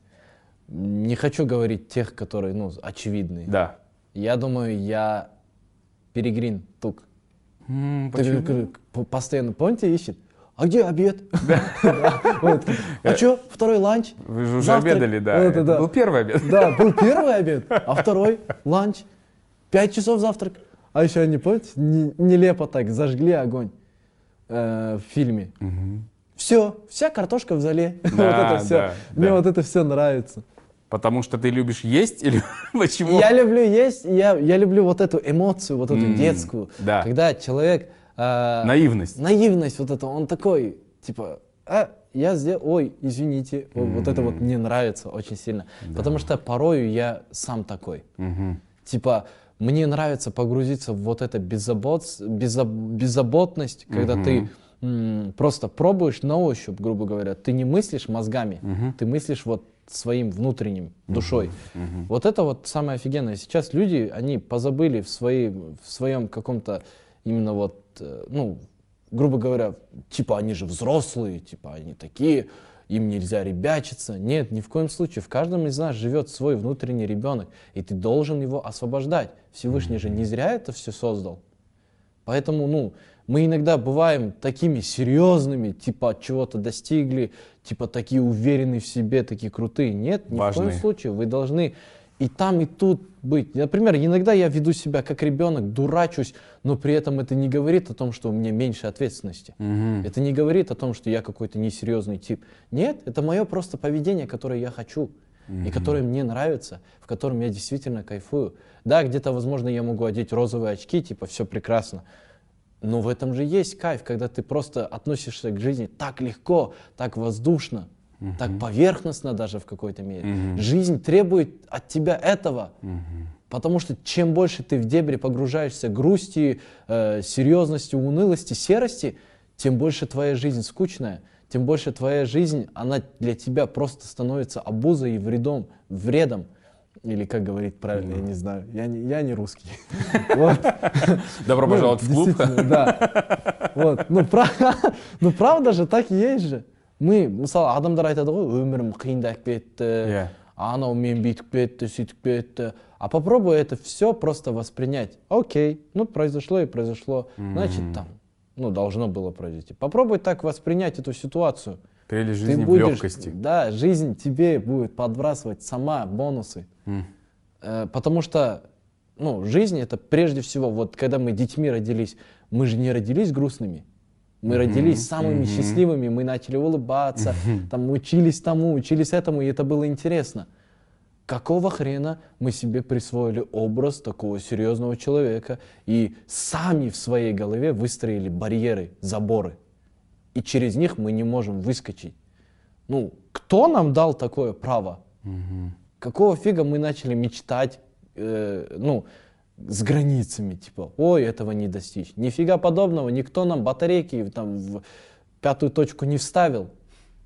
Не хочу говорить тех, которые, ну, очевидные. Да. Я думаю, я Перегрин Тук. М, Ты почему? по- постоянно, помните, ищет? А где обед? [laughs] А что, второй ланч? Вы же уже обедали, да. Был первый обед. Да, был [laughs] первый обед, а второй ланч. Пять часов завтрак. А еще они, помните, не- нелепо так зажгли огонь э, в фильме. Все, вся картошка в зале. [laughs] Вот это все. Мне вот это все нравится. Потому что ты любишь есть или почему? Я люблю есть, я, я люблю вот эту эмоцию, вот эту детскую. да. Когда человек... э, Наивность. наивность вот это, он такой, типа, а, я сделал, ой, извините, вот, вот это вот мне нравится очень сильно. Потому что порою я сам такой. Мгм. Типа, мне нравится погрузиться в вот это беззабот, безза- беззаботность, когда ты м, просто пробуешь на ощупь, грубо говоря. Ты не мыслишь мозгами, ты мыслишь вот своим внутренним, душой. Вот это вот самое офигенное. Сейчас люди, они позабыли в, своей, в своем каком-то именно вот, э, ну, грубо говоря, типа они же взрослые, типа они такие, им нельзя ребячиться. Нет, ни в коем случае. В каждом из нас живет свой внутренний ребенок, и ты должен его освобождать. Всевышний же не зря это все создал. Поэтому, ну, мы иногда бываем такими серьезными, типа чего-то достигли, типа такие уверенные в себе, такие крутые. Нет, ни в Важные. коем случае. Вы должны и там, и тут быть. Например, иногда я веду себя как ребенок, дурачусь, но при этом это не говорит о том, что у меня меньше ответственности. Это не говорит о том, что я какой-то несерьезный тип. Нет, это мое просто поведение, которое я хочу. И которое мне нравится, в котором я действительно кайфую. Да, где-то, возможно, я могу одеть розовые очки, типа, все прекрасно. Но в этом же есть кайф, когда ты просто относишься к жизни так легко, так воздушно, так поверхностно даже в какой-то мере. Жизнь требует от тебя этого. Потому что чем больше ты в дебри погружаешься грусти, э, серьезности, унылости, серости, тем больше твоя жизнь скучная, тем больше твоя жизнь, она для тебя просто становится обузой и вредом, вредом. Или как говорить правильно, я не знаю. Я не, я не русский. [laughs] Добро Ну, пожаловать в клуб. Да. Вот. Ну, [laughs] ну, правда же, так и есть же. Мы, мысалы, адамдар айтады ғой, өмірім қиындап кетті, Иә. анау мен бүйтіп кетті, сөйтіп кетті. А попробуй это все просто воспринять. Окей, ну, произошло и произошло. Значит, там, ну, должно было произойти. Попробуй так воспринять эту ситуацию. Прелесть Ты жизни в будешь- легкости. Да, жизнь тебе будет подбрасывать сама бонусы. Э, Потому что, ну, жизнь это прежде всего, вот когда мы детьми родились, мы же не родились грустными. Мы родились самыми счастливыми, мы начали улыбаться, там учились тому, учились этому, и это было интересно. Какого хрена мы себе присвоили образ такого серьезного человека и сами в своей голове выстроили барьеры, заборы, и через них мы не можем выскочить. Ну, кто нам дал такое право? Какого фига мы начали мечтать, э, ну, с границами, типа, ой, этого не достичь. Нифига подобного, никто нам батарейки там в пятую точку не вставил.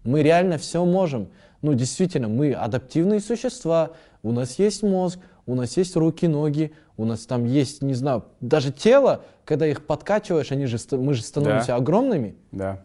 Мы реально все можем. Ну, действительно, мы адаптивные существа, у нас есть мозг, у нас есть руки, ноги, у нас там есть, не знаю, даже тело, когда их подкачиваешь, они же, мы же становимся Да. огромными. Да.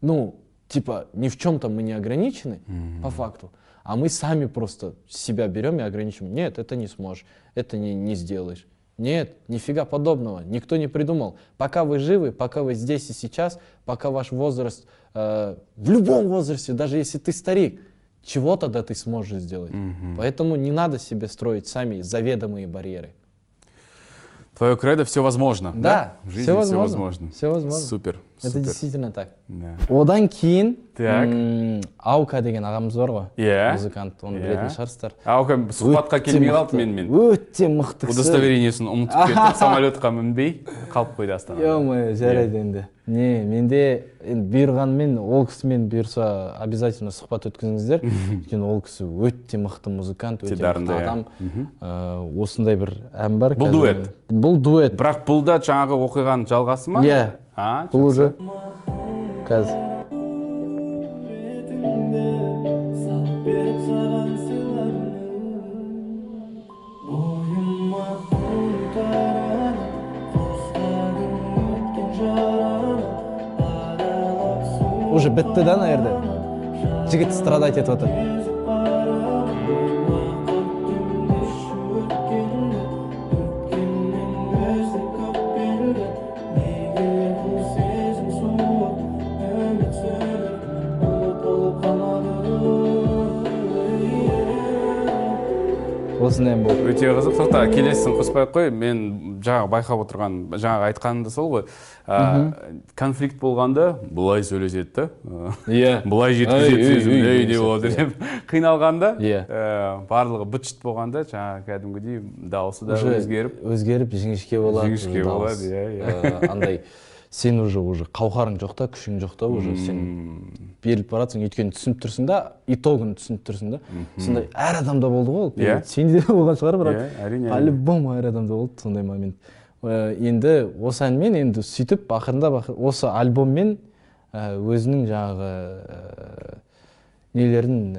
Ну, типа, ни в чем-то мы не ограничены, по факту. А мы сами просто себя берем и ограничиваем. Нет, это не сможешь, это не, не сделаешь. Нет, нифига подобного. Никто не придумал. Пока вы живы, пока вы здесь и сейчас, пока ваш возраст, э, в любом возрасте, даже если ты старик, чего-то да ты сможешь сделать. Поэтому не надо себе строить сами заведомые барьеры. Твое кредо все возможно. Да, В жизни все все возможно. возможно. Все возможно. Супер. Это супер. действительно так. Да. одан кейін Так. аука деген ағамыз бар ғой Иә. музыкант оны Иә. білетін шығарсыздар А ока сұхбатқа келмей қалды менімен. өте мықты кісі Удостоверениесін ұмытып [laughs] кетіп, самолетқа мінбей қалып қойды астанада. ё жарайды енді не менде енді бұйырғанмен ол кісімен бұйырса обязательно сұхбат өткізіңіздер өйткені ол кісі өте мықты музыкант өте дарынды, мықты иә. адам Э, осындай бір ән бар Бұл дуэт? бұл дуэт Бірақ бұл да жаңағы оқиғаның жалғасы ма? Иә. А, бұл уже қазір уже бітті да наверное? Жігіт страдать етіп жатыр ән болды өте қызық тоқта келесісін қоспай ақ қой. Мен жаңағы байқап отырған жаңағы айтқаным да сол ғой. Ә, конфликт болғанда былай сөйлеседі да. Ә, иә [laughs] былай Ай, жеткізеді ей деп деп [laughs] қиналғанда Иә. ә, барлығы быт шыт болғанда жаңағы кәдімгідей дауысы да өзгеріп. өзгеріп жіңішке болады. Жіңішке болады, иә, иә. Э, андай [laughs] сен уже уже қауқарың жоқ та күшің жоқ та уже сен беріліп баратсың өйткені түсініп тұрсың да итогын түсініп тұрсың да. Сондай әр адамда болды ғой ол. Иә. сенде де болған шығар бірақ. Иә, әрине, по любому әр адамда болды сондай момент. Енді осы әнмен енді сөйтіп ақырындап ақыр- осы альбоммен өзінің жаңағы нелерін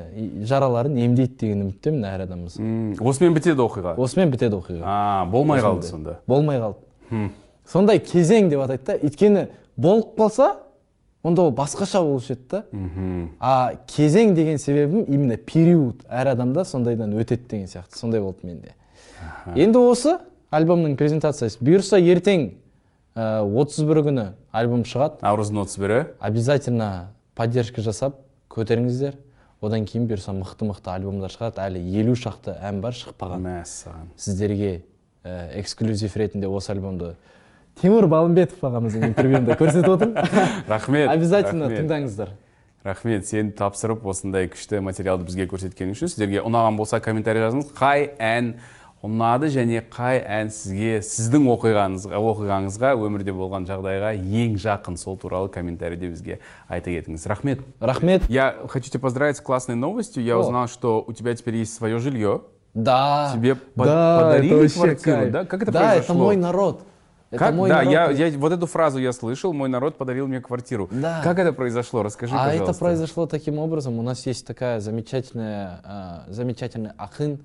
жараларын емдейді деген үміттемін әр адамымыз осымен бітеді оқиға? Осымен бітеді оқиға. А болмай қалды сонда. Болмай қалды. Сондай кезең деп атайды да. Өйткені болып қалса онда ол басқаша болушы еді да. А кезең деген себебім именно период. Әр адамда сондайдан өтеді деген сияқты. Сондай болды менде. Енді осы альбомның презентациясы. Бұйырса ертең отыз бірі күні альбом шығады. Наурыздың отыз бірі. Обязательно поддержка жасап көтеріңіздер. Одан кейін бұйырса мықты мықты альбомдар шығады. Әлі елу шақты ән бар шықпаған. Мәссаған. Сіздерге ә, эксклюзив ретінде осы альбомды тимур балымбетов ағамыздың интервьюінде көрсетіп отырмын. [laughs] Рахмет обязательно тыңдаңыздар. Рахмет сен тапсырып осындай күшті материалды бізге көрсеткен үшін сіздерге ұнаған болса комментарий жазыңыз қай ән ұнады және қай ән сізге сіздің оқиғаңызға оқиғаңызға өмірде болған жағдайға ең жақын сол туралы комментарийде бізге айта кетіңіз. Рахмет. Рахмет. Я хочу тебя поздравить с классной новостью? Я О. узнал что у тебя теперь есть свое жилье. Да. Тебе под- да, подарили это квартиру, кайф. да? Как это да, это произошло? мой народ. Это как мой да народ. я, я вот эту фразу я слышал мой народ подарил мне квартиру Да. как это произошло расскажи а пожалуйста это произошло таким образом у нас есть такая замечательная э, замечательная ахын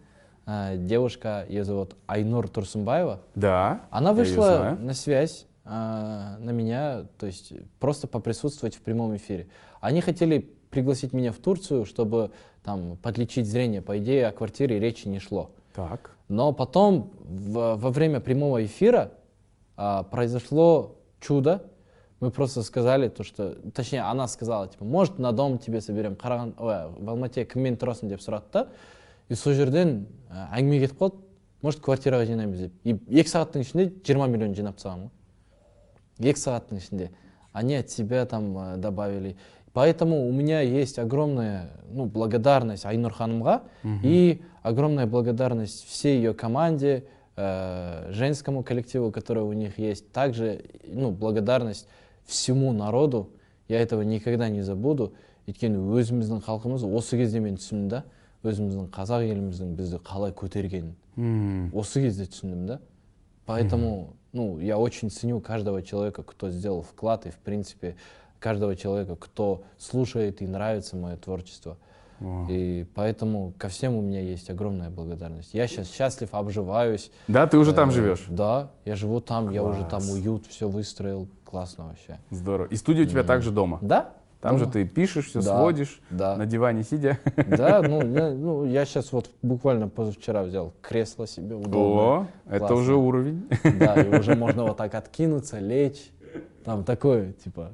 э, девушка ее зовут Айнур Турсунбаева да Она вышла на связь а, на меня, то есть просто поприсутствовать в прямом эфире. Они хотели пригласить меня в Турцию, чтобы там подлечить зрение. По идее, о квартире речи не шло. так Но потом, в- во время прямого эфира, а, произошло чудо. Мы просто сказали то, что... Точнее, она сказала, типа, может, на дом тебе соберем. Қараған, ой, в Алмате кіммен тұрасың деп сұрады да. И сол жерден ә, әңгіме кетіп қалды. Может, квартираға жинаймыз деп. И екі сағаттың ішінде 20 миллион жинап тастағанмын ғой. Екі сағаттың ішінде. Они от себя там э, добавили. Поэтому у меня есть огромная ну, благодарность Айнур Ханымға и огромная благодарность всей ее команде, э, женскому коллективу, который у них есть. Также ну, благодарность всему народу. Я этого никогда не забуду. өйткені өзіміздің халқымыз осы кезде мен түсіндім да өзіміздің қазақ еліміздің бізді қалай көтергенін М, осы кезде түсіндім да поэтому ну я очень ценю каждого человека кто сделал вклад и в принципе каждого человека кто слушает и нравится мое творчество О. и поэтому ко всем у меня есть огромная благодарность я сейчас счастлив обживаюсь да ты уже там Э, живешь да я живу там я уже там уют все выстроил классно вообще здорово и студия у тебя также дома да Там же Ну, ты пишешь, все да, сводишь да. на диване сидя. Да, ну, я, [laughs] ну, я сейчас вот буквально позавчера взял кресло себе удобное. О, это уже уровень. Да, и уже [laughs] можно вот так откинуться, лечь. Там такое, типа,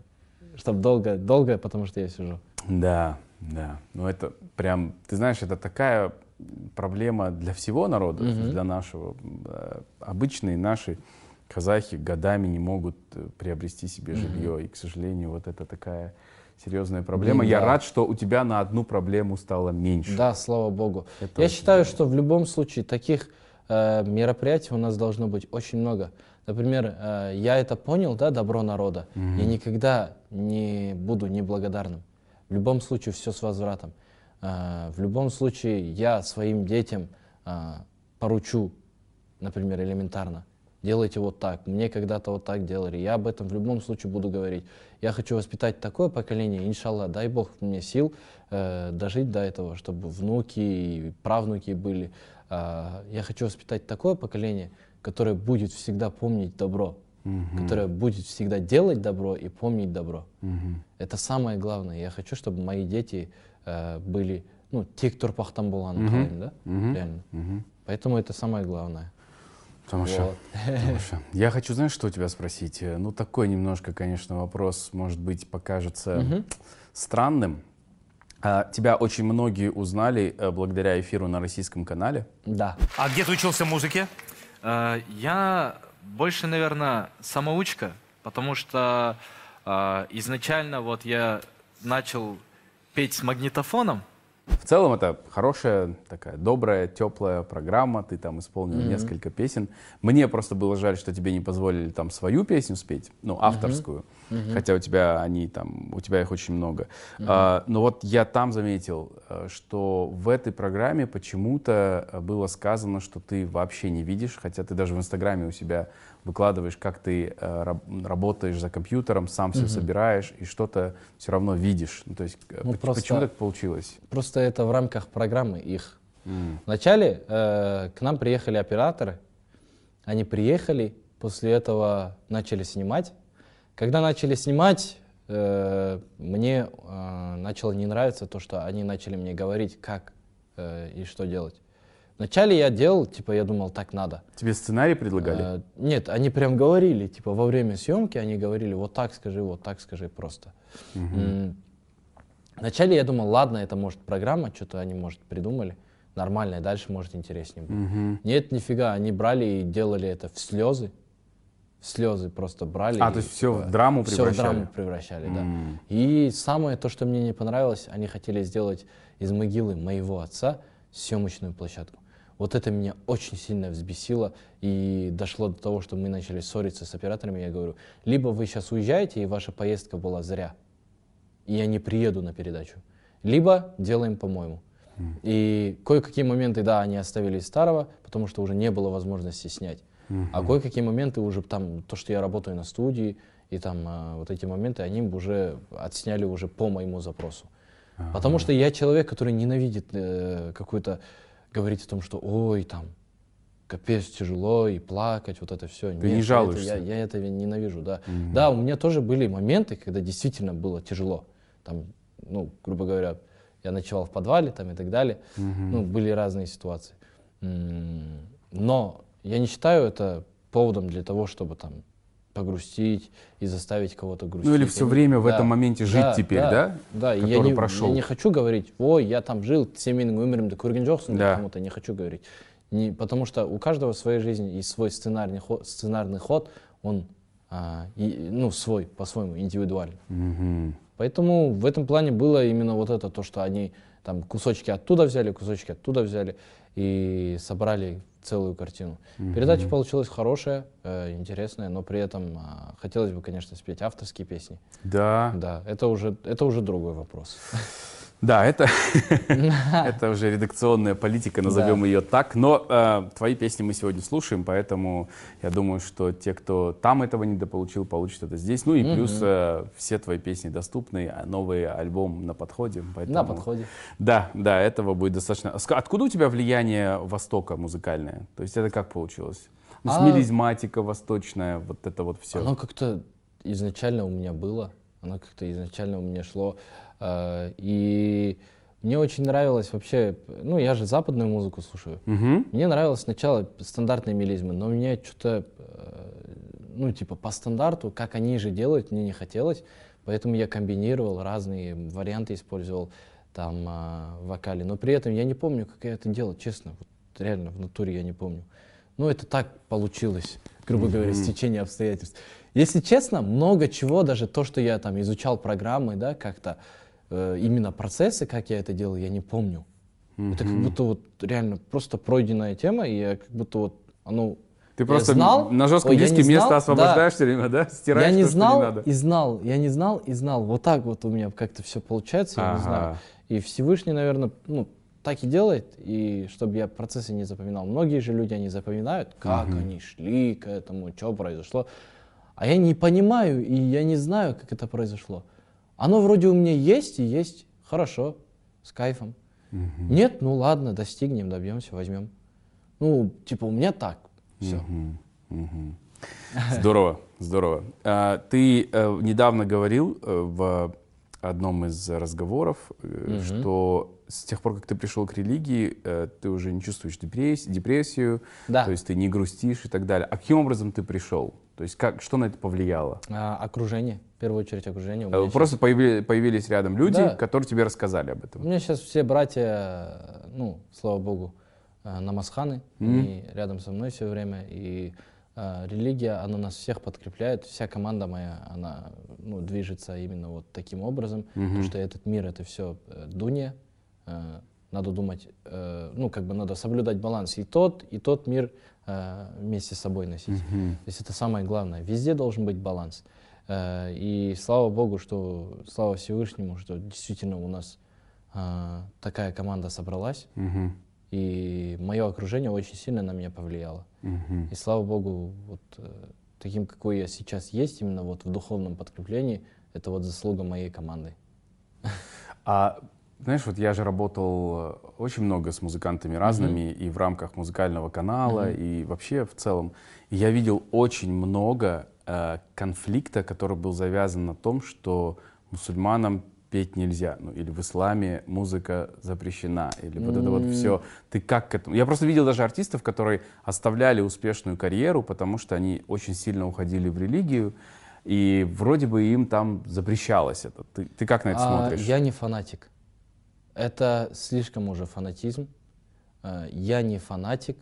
чтобы долго, долго, потому что я сижу. Да, да. Ну это прям, ты знаешь, это такая проблема для всего народа, для нашего. Э, Обычные наши казахи годами не могут э, приобрести себе жилье. И, к сожалению, вот это такая серьезная проблема. Блин, Я да. рад, что у тебя на одну проблему стало меньше. Да, слава богу. Это я считаю, что в любом случае таких э, мероприятий у нас должно быть очень много. Например, э, я это понял, да, добро народа. Я никогда не буду неблагодарным. В любом случае все с возвратом. Э, в любом случае я своим детям э, поручу, например, элементарно. Делайте вот так. Мне когда-то вот так делали. Я об этом в любом случае буду говорить. Я хочу воспитать такое поколение, иншаллах, дай Бог мне сил э, дожить до этого, чтобы внуки и правнуки были. А, я хочу воспитать такое поколение, которое будет всегда помнить добро, которое будет всегда делать добро и помнить добро. Это самое главное. Я хочу, чтобы мои дети э, были, ну, те, кто пахтан болған, да? Реально. Поэтому это самое главное. Тамаша. Вот. Тамаша. [laughs] Я хочу, знаешь, что у тебя спросить? Э, Ну, такой немножко, конечно, вопрос, может быть, покажется странным. А, тебя очень многие узнали э, благодаря эфиру на российском канале. Да. А где ты учился музыке? Э, Я больше, наверное, самоучка, потому что э, изначально вот я начал петь с магнитофоном. В целом это хорошая, такая добрая, теплая программа. Ты там исполнил несколько песен. Мне просто было жаль, что тебе не позволили там свою песню спеть, ну, авторскую. Хотя у тебя они там, у тебя их очень много. А, но вот я там заметил, э, что в этой программе почему-то было сказано, что ты вообще не видишь, хотя ты даже в Инстаграме у себя выкладываешь, как ты э, раб- работаешь за компьютером, сам все собираешь и что-то все равно видишь. Ну, то есть э, Ну, поч- просто- почему так получилось? Просто это в рамках программы их. Вначале э, к нам приехали операторы. Они приехали, после этого начали снимать. Когда начали снимать, э, мне э, начало не нравиться то, что они начали мне говорить, как э, и что делать. Вначале я делал, типа, я думал, так надо. Тебе сценарий предлагали? Э, нет, они прям говорили, типа, во время съемки они говорили, вот так скажи, вот так скажи просто. М, Вначале я думал, ладно, это может программа, что-то они, может, придумали. Нормально, и дальше, может, интереснее будет. Нет, нифига, они брали и делали это в слезы. В слезы просто брали. А, и, то есть всё в типа, драму всё в превращали? драму превращали, да. И самое то, что мне не понравилось, они хотели сделать из могилы моего отца съемочную площадку. Вот это меня очень сильно взбесило и дошло до того, что мы начали ссориться с операторами. Я говорю, либо вы сейчас уезжаете, и ваша поездка была зря, и я не приеду на передачу, либо делаем по-моему. И кое-какие моменты, да, они оставили из старого, потому что уже не было возможности снять. А кое-какие моменты уже там, то, что я работаю на студии, и там а, вот эти моменты, они уже отсняли уже по моему запросу. Потому что я человек, который ненавидит э, какую-то, говорить о том, что ой, там, капец тяжело, и плакать, вот это все. Ты не жалуешься? Я, я это ненавижу, да. Да, у меня тоже были моменты, когда действительно было тяжело. Там, ну, грубо говоря, я ночевал в подвале там и так далее. Ну, были разные ситуации. Но я не считаю это поводом для того, чтобы там погрустить и заставить кого-то грустить. Ну, или Я всё не- время в этом моменте жить теперь, да? Да, и я Который не, прошел. я не хочу говорить, ой, я там жил, сен менің өмірімді көрген жоқсың, деп Да. кому-то не хочу говорить. Не, потому что у каждого в своей жизни и свой сценарный ход, сценарный ход он а, и, ну, свой, по-своему, индивидуальный. Мгм. Поэтому в этом плане было именно вот это, то, что они там кусочки оттуда взяли, кусочки оттуда взяли и собрали целую картину. Передача получилась хорошая, э, интересная, но при этом а, хотелось бы, конечно, спеть авторские песни. Да, Да, это уже, это уже другой вопрос. Да, это, [laughs] это уже редакционная политика, назовем Да. ее так. Но э, твои песни мы сегодня слушаем, поэтому я думаю, что те, кто там этого недополучил, получат это здесь. Ну и плюс э, все твои песни доступны, а новый альбом на подходе. На поэтому- подходе. Да, да, этого будет достаточно. Ска- Откуда у тебя влияние Востока музыкальное? То есть это как получилось? Ну, А- Смелизматика восточная, вот это вот все. Оно как-то изначально у меня было. Оно как-то изначально у меня шло. Э, и мне очень нравилось вообще, ну, я же западную музыку слушаю. Мгм. Мне нравилось сначала стандартные мелизмы, но мне что-то, э, ну, типа по стандарту, как они же делают, мне не хотелось. Поэтому я комбинировал разные варианты, использовал там а, в вокале. Но при этом я не помню, как я это делал, честно. Вот реально, в натуре я не помню. Ну, это так получилось, грубо говоря, стечение обстоятельств. Если честно, много чего, даже то, что я там изучал программы, да, как-то, именно процессы, как я это делал, я не помню. Это как будто вот реально просто пройденная тема, и я как будто вот оно Ты я просто знал, на жестком я диске не место знал, освобождаешь все время, да? Стираешь я не то, что знал надо. и знал, я не знал и знал. Вот так вот у меня как-то все получается, я не знаю. Ага. И Всевышний, наверное, ну, так и делает, и чтобы я процессы не запоминал. Многие же люди, они запоминают, как они шли к этому, что произошло. А я не понимаю, и я не знаю, как это произошло. Оно вроде у меня есть, и есть хорошо, с кайфом. Нет, ну ладно, достигнем, добьемся, возьмем. Ну, типа, у меня так, все. Здорово, здорово. А, Ты э, недавно говорил э, в одном из разговоров, э, что с тех пор, как ты пришел к религии, ты уже не чувствуешь депресс- депрессию, Да. то есть ты не грустишь и так далее. А каким образом ты пришел? То есть как, что на это повлияло? А, окружение, в первую очередь окружение. У Э, меня Просто появили- появились рядом люди, Да. которые тебе рассказали об У этом. меня сейчас все братья, ну, слава богу, э, намазханы, они рядом со мной все время, и э, религия, она нас всех подкрепляет, вся команда моя, она, ну, движется именно вот таким образом, потому что этот мир, это все дунья, э, надо думать, э, ну, как бы надо соблюдать баланс, и тот, и тот мир э, вместе с собой носить. То есть это самое главное, везде должен быть баланс. Э, И слава Богу, что, слава Всевышнему, что действительно у нас а, такая команда собралась, Мгм. и мое окружение очень сильно на меня повлияло. И слава Богу, вот э, таким, какой я сейчас есть, именно вот в духовном подкреплении, это вот заслуга моей команды. А знаешь, вот я же работал э, очень много с музыкантами разными и в рамках музыкального канала, и вообще в целом. И я видел очень много э, конфликта, который был завязан на том, что мусульманам петь нельзя, ну или в исламе музыка запрещена, или вот это вот все. Ты как к этому? Я просто видел даже артистов, которые оставляли успешную карьеру, потому что они очень сильно уходили в религию, и вроде бы им там запрещалось это. Ты, ты как на это А, смотришь? Я не фанатик. Это слишком уже фанатизм. Э, Я не фанатик,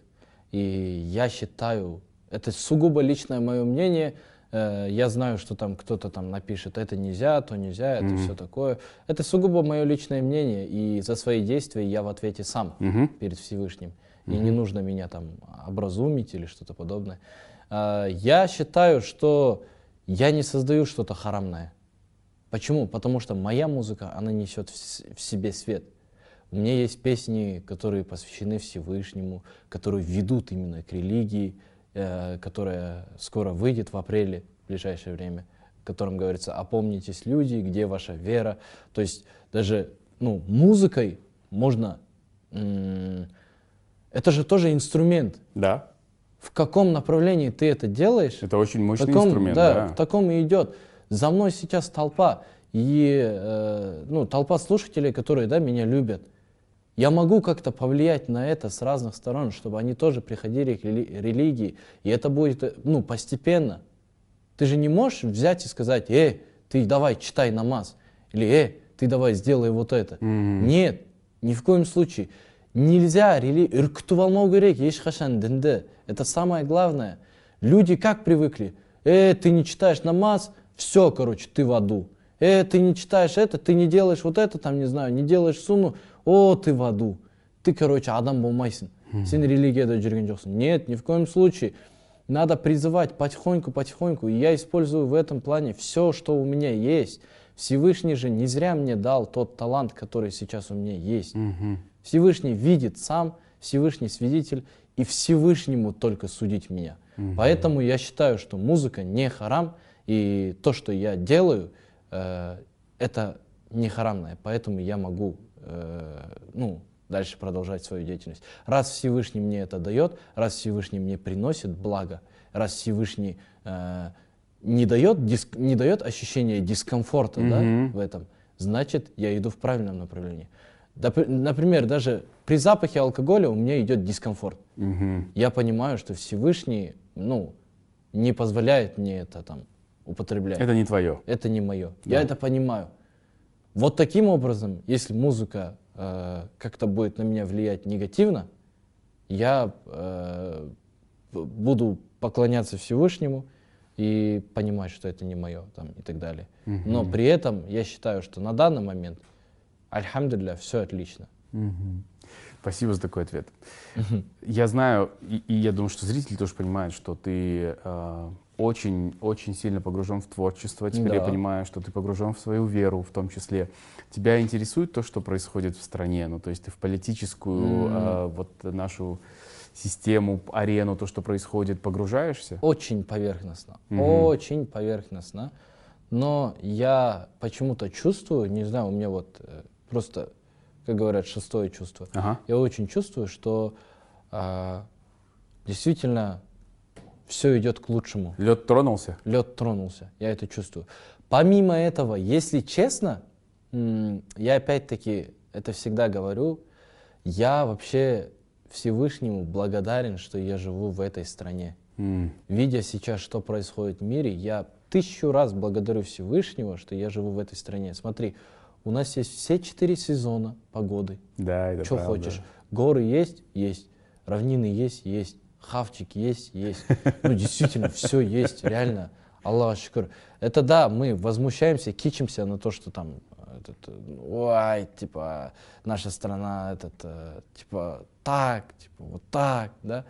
и я считаю, это сугубо личное мое мнение. Э, Я знаю, что там кто-то там напишет, это нельзя, то нельзя, это все такое. Это сугубо мое личное мнение, и за свои действия я в ответе сам Мгм. перед Всевышним. И не нужно меня там образумить или что-то подобное. А, Я считаю, что я не создаю что-то харамное. Почему? Потому что моя музыка, она несет в в себе свет. У меня есть песни, которые посвящены Всевышнему, которые ведут именно к религии, которая скоро выйдет в апреле, в ближайшее время, в котором говорится «Опомнитесь, люди, где ваша вера?». То есть даже ну, музыкой можно... это же тоже инструмент. Да, В каком направлении ты это делаешь, это очень мощный таком, инструмент, да, да. в таком и идет. За мной сейчас толпа, и э, ну, толпа слушателей, которые да, меня любят. Я могу как-то повлиять на это с разных сторон, чтобы они тоже приходили к рели- религии. И это будет э, ну, постепенно. Ты же не можешь взять и сказать, э, ты давай читай намаз. Или, э, ты давай сделай вот это. Нет, ни в коем случае. Нельзя рели... үркітіп алмау керек ешқашан дінді. Это самое главное. Люди как привыкли? Э, ты не читаешь намаз, все, короче, ты в аду. Э, ты не читаешь это, ты не делаешь вот это, там, не знаю, не делаешь сунну, о, ты в аду. Ты, короче, адам болмайсың. Сен религияда жүрген жоқсың. Нет, ни в коем случае. Надо призывать потихоньку, потихоньку. И я использую в этом плане все, что у меня есть. Всевышний же не зря мне дал тот талант, который сейчас у меня есть. Всевышний видит сам, Всевышний свидетель, и Всевышнему только судить меня. Поэтому я считаю, что музыка не харам, и то, что я делаю, э, это не харамное. Поэтому я могу э, ну, дальше продолжать свою деятельность. Раз Всевышний мне это дает, раз Всевышний мне приносит благо, раз Всевышний э, не дает, диск, не дает ощущения дискомфорта да, Мгм. в этом, значит, я иду в правильном направлении. Например, даже при запахе алкоголя у меня идет дискомфорт. Мгм. Я понимаю, что Всевышний, ну, не позволяет мне это там употреблять. Это не твое. Это не мое. Я это понимаю. Вот таким образом, если музыка э, как-то будет на меня влиять негативно, я э, буду поклоняться Всевышнему и понимать, что это не мое там, и так далее. Но при этом я считаю, что на данный момент, альхамдулилля, все отлично. Мгм. Спасибо за такой ответ. Я знаю, и, и я думаю, что зрители тоже понимают, что ты очень-очень сильно погружен в творчество. Теперь я Да. понимаю, что ты погружен в свою веру, в том числе. Тебя интересует то, что происходит в стране? Ну, то есть ты в политическую а, вот нашу систему, арену, то, что происходит, погружаешься? Очень поверхностно, Мгм. очень поверхностно. Но я почему-то чувствую, не знаю, у меня вот э, просто, как говорят, шестое чувство. Ага. Я очень чувствую, что а, действительно все идет к лучшему. Лед тронулся? Лед тронулся, я это чувствую. Помимо этого, если честно, я опять-таки это всегда говорю, я вообще Всевышнему благодарен, что я живу в этой стране. М. Видя сейчас, что происходит в мире, я тысячу раз благодарю Всевышнего, что я живу в этой стране. Смотри, у нас есть все четыре сезона погоды. Да, это Что правда. хочешь. Горы есть? Есть. Равнины есть? Есть. Хавчик есть? Есть. Ну, действительно, все есть, реально. Аллах шукр. Это да, мы возмущаемся, кичимся на то, что там, этот, э, ой, типа, наша страна, этот, э, типа, так, типа, вот так, да.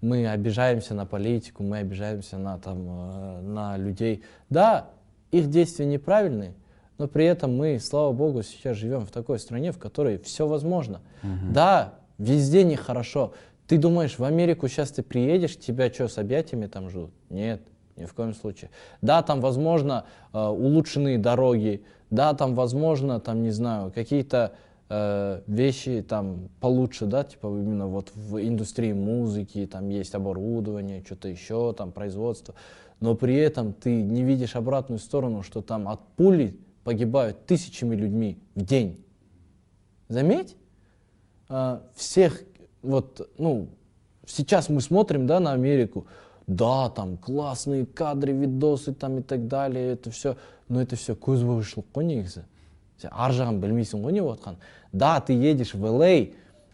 Мы обижаемся на политику, мы обижаемся на, там, э, на людей. Да, их действия неправильные, но при этом мы, слава богу, сейчас живем в такой стране, в которой все возможно. Да, везде нехорошо. Ты думаешь, в Америку сейчас ты приедешь, тебя что, с объятиями там ждут? Нет, ни в коем случае. Да, там, возможно, э, улучшенные дороги, да, там, возможно, там, не знаю, какие-то э, вещи там получше, да, типа именно вот в индустрии музыки, там есть оборудование, что-то еще, там производство, но при этом ты не видишь обратную сторону, что там от пули погибают тысячами людьми в день. Заметь, а, всех, вот, ну, сейчас мы смотрим, да, на Америку, да, там классные кадры, видосы там и так далее, это все, но это все көзбояушылық қой негізі. Сен ар жағын білмейсің ғой не болып жатқанын. Да, ты едешь в ЛА,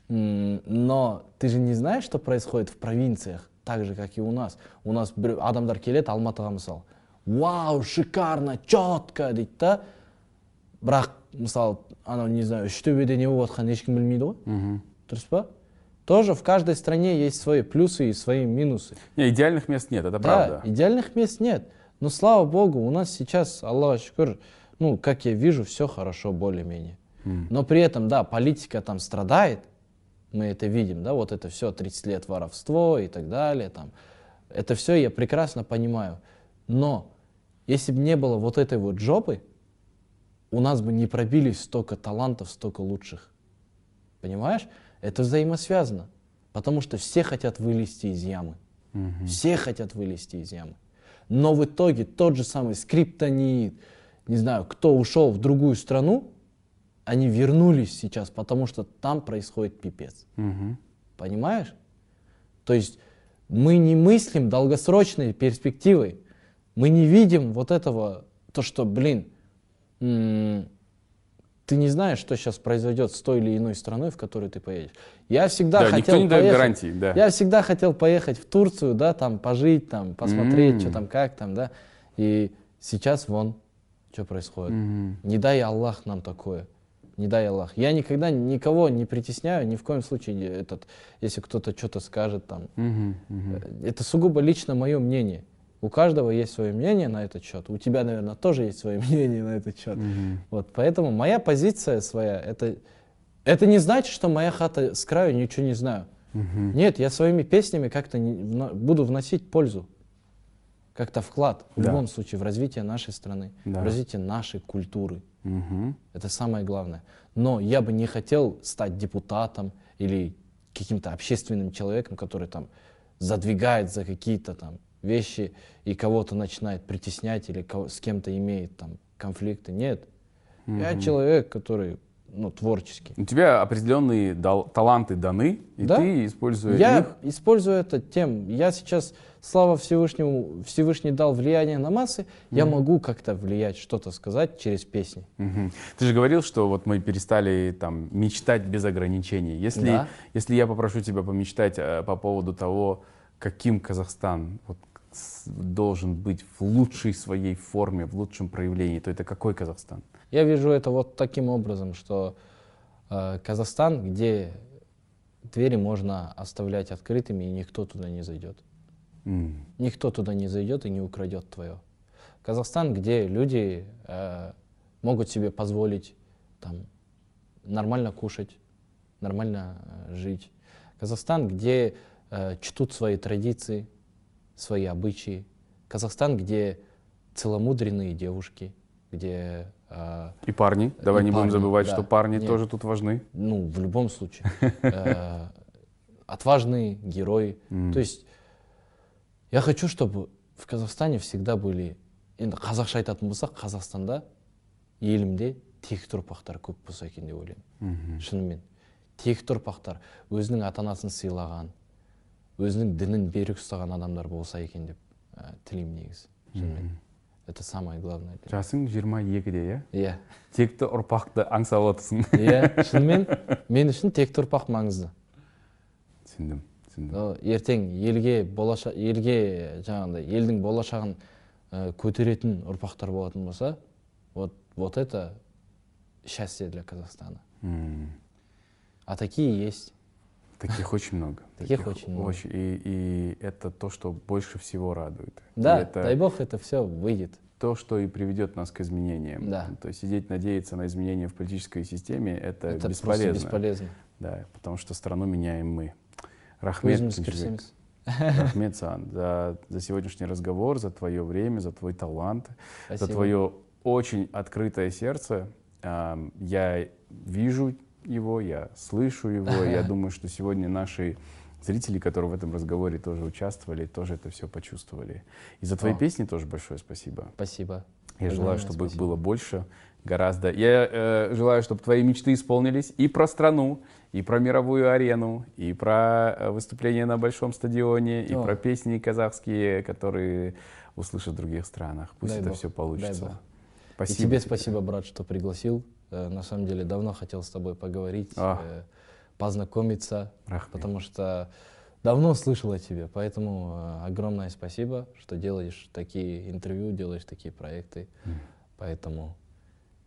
м, но ты же не знаешь, что происходит в провинциях, так же, как и у нас. У нас бір адамдар келеді алматыға мысалы вау шикарно четко дейді да бірақ мысалы анау не знаю үштөбеде не болып жатқанын ешкім білмейді ғой Мгм. дұрыс па тоже в каждой стране есть свои плюсы и свои минусы Не, идеальных мест нет, это да, правда. идеальных мест нет. Но слава богу, у нас сейчас, Аллах шукр, ну, как я вижу, все хорошо, более-менее. М. Но при этом, да, политика там страдает, мы это видим, да, вот это все 30 лет воровство и так далее, там. Это все я прекрасно понимаю. Но если бы не было вот этой вот жопы, у нас бы не пробились столько талантов, столько лучших. Понимаешь? Это взаимосвязано. Потому что все хотят вылезти из ямы. Мгм. Все хотят вылезти из ямы. Но в итоге тот же самый скриптонит, не знаю, кто ушел в другую страну, они вернулись сейчас, потому что там происходит пипец. Мгм. Понимаешь? То есть мы не мыслим долгосрочной перспективой. Мы не видим вот этого, то, что, блин, м, ты не знаешь, что сейчас произойдет с той или иной страной, в которую ты поедешь. Я всегда Да, хотел никто не дает поехать- гарантии, да. Я всегда хотел поехать в Турцию, да, там пожить, там посмотреть, М. что там, как там, да. И сейчас вон, что происходит. Мгм. Не дай Аллах нам такое. Не дай Аллах. Я никогда никого не притесняю, ни в коем случае этот, если кто-то что-то скажет там. Мгм. Э, Это сугубо лично мое мнение. У каждого есть свое мнение на этот счет. У тебя, наверное, тоже есть свое [laughs] мнение на этот счет. Мгм. Вот, поэтому моя позиция своя, это, это не значит, что моя хата с краю ничего не знаю. Мгм. Нет, я своими песнями как-то вно- буду вносить пользу, как-то вклад в Да. любом случае в развитие нашей страны, Да. в развитие нашей культуры. Мгм. Это самое главное. Но я бы не хотел стать депутатом или каким-то общественным человеком, который там задвигает за какие-то там вещи и кого-то начинает притеснять или кого- с кем-то имеет там конфликты. Нет. Я человек, который ну, творческий. У тебя определенные дал- таланты даны, и Да. ты, используя Я их, использую это тем, я сейчас, слава Всевышнему, Всевышний дал влияние на массы, я могу как-то влиять, что-то сказать через песни. Мгм. Ты же говорил, что вот мы перестали там мечтать без ограничений. Если, Да. если я попрошу тебя помечтать э, по поводу того, каким Казахстан вот, должен быть в лучшей своей форме, в лучшем проявлении, то это какой Казахстан? Я вижу это вот таким образом, что э, Казахстан, где двери можно оставлять открытыми, и никто туда не зайдет. М. Никто туда не зайдет и не украдет твое. Казахстан, где люди э, могут себе позволить там, нормально кушать, нормально э, жить. Казахстан, где э, чтут свои традиции, свои обычаи. Казахстан, где целомудренные девушки, где, э, И парни, давай И не будем парни, забывать, да. что парни Нет. тоже тут важны. ну, в любом случае, [laughs] э, отважные герои. М. То есть я хочу, чтобы в Казахстане всегда были, енді қазақша айтатын болсақ қазақстанда елімде текті ұрпақтар көп болса екен деп ойлаймын шынымен текті ұрпақтар өзінің ата анасын сыйлаған өзінің дінін берік ұстаған адамдар болса екен деп ә, тілеймін негізі шынымен это самое главное жасың 22-де, иә? иә Текті ұрпақты аңсап отырсың. [laughs] иә шынымен мен үшін текті ұрпақ маңызды түсіндім, түсіндім. Ертең елге болашақ елге жаңағыдай елдің болашағын ә, көтеретін ұрпақтар болатын болса вот вот это счастье для Казахстана М. а такие есть Таких очень много. Таких очень много. И, и это то, что больше всего радует. И да это дай бог это все выйдет то, что и приведет нас к изменениям. Да. То есть сидеть, надеяться на изменения в политической системе, это, это бесполезно. просто бесполезно Да, потому что страну меняем мы. Рахмет, өзіміз Кенжебек. кірісеміз Рахмет, Сан, за, за сегодняшний разговор, за твое время, за твой талант, за Спасибо. твое очень открытое сердце. Ам, Я вижу его, я слышу его. Я думаю, что сегодня наши зрители, которые в этом разговоре тоже участвовали, тоже это все почувствовали. И за твои О. песни тоже большое спасибо. спасибо Я желаю, чтобы их спасибо. было больше, гораздо. Я э, желаю, чтобы твои мечты исполнились и про страну, и про мировую арену, и про э, выступления на большом стадионе, и О. про песни казахские, которые услышат в других странах. Пусть Дай это бог, все получится. Спасибо. И тебе спасибо, брат, что пригласил. Э, На самом деле давно хотел с тобой поговорить, А. э, познакомиться, Рахмет. потому что давно слышал о тебе. Поэтому э, огромное спасибо, что делаешь такие интервью, делаешь такие проекты. Поэтому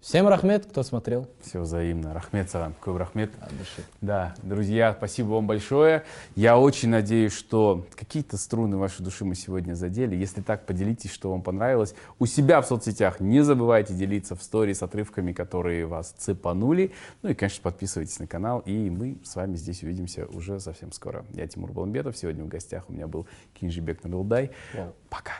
всем рахмет, кто смотрел. Все взаимно. Рахмет, Сарам. Какой рахмет. От души. Да, друзья, спасибо вам большое. Я очень надеюсь, что какие-то струны вашей души мы сегодня задели. Если так, поделитесь, что вам понравилось. У себя в соцсетях не забывайте делиться в сторис с отрывками, которые вас цепанули. Ну и, конечно, подписывайтесь на канал. И мы с вами здесь увидимся уже совсем скоро. Я Тимур Баламбетов. Сегодня в гостях у меня был Кинжибек Набилдай. Вау. Пока.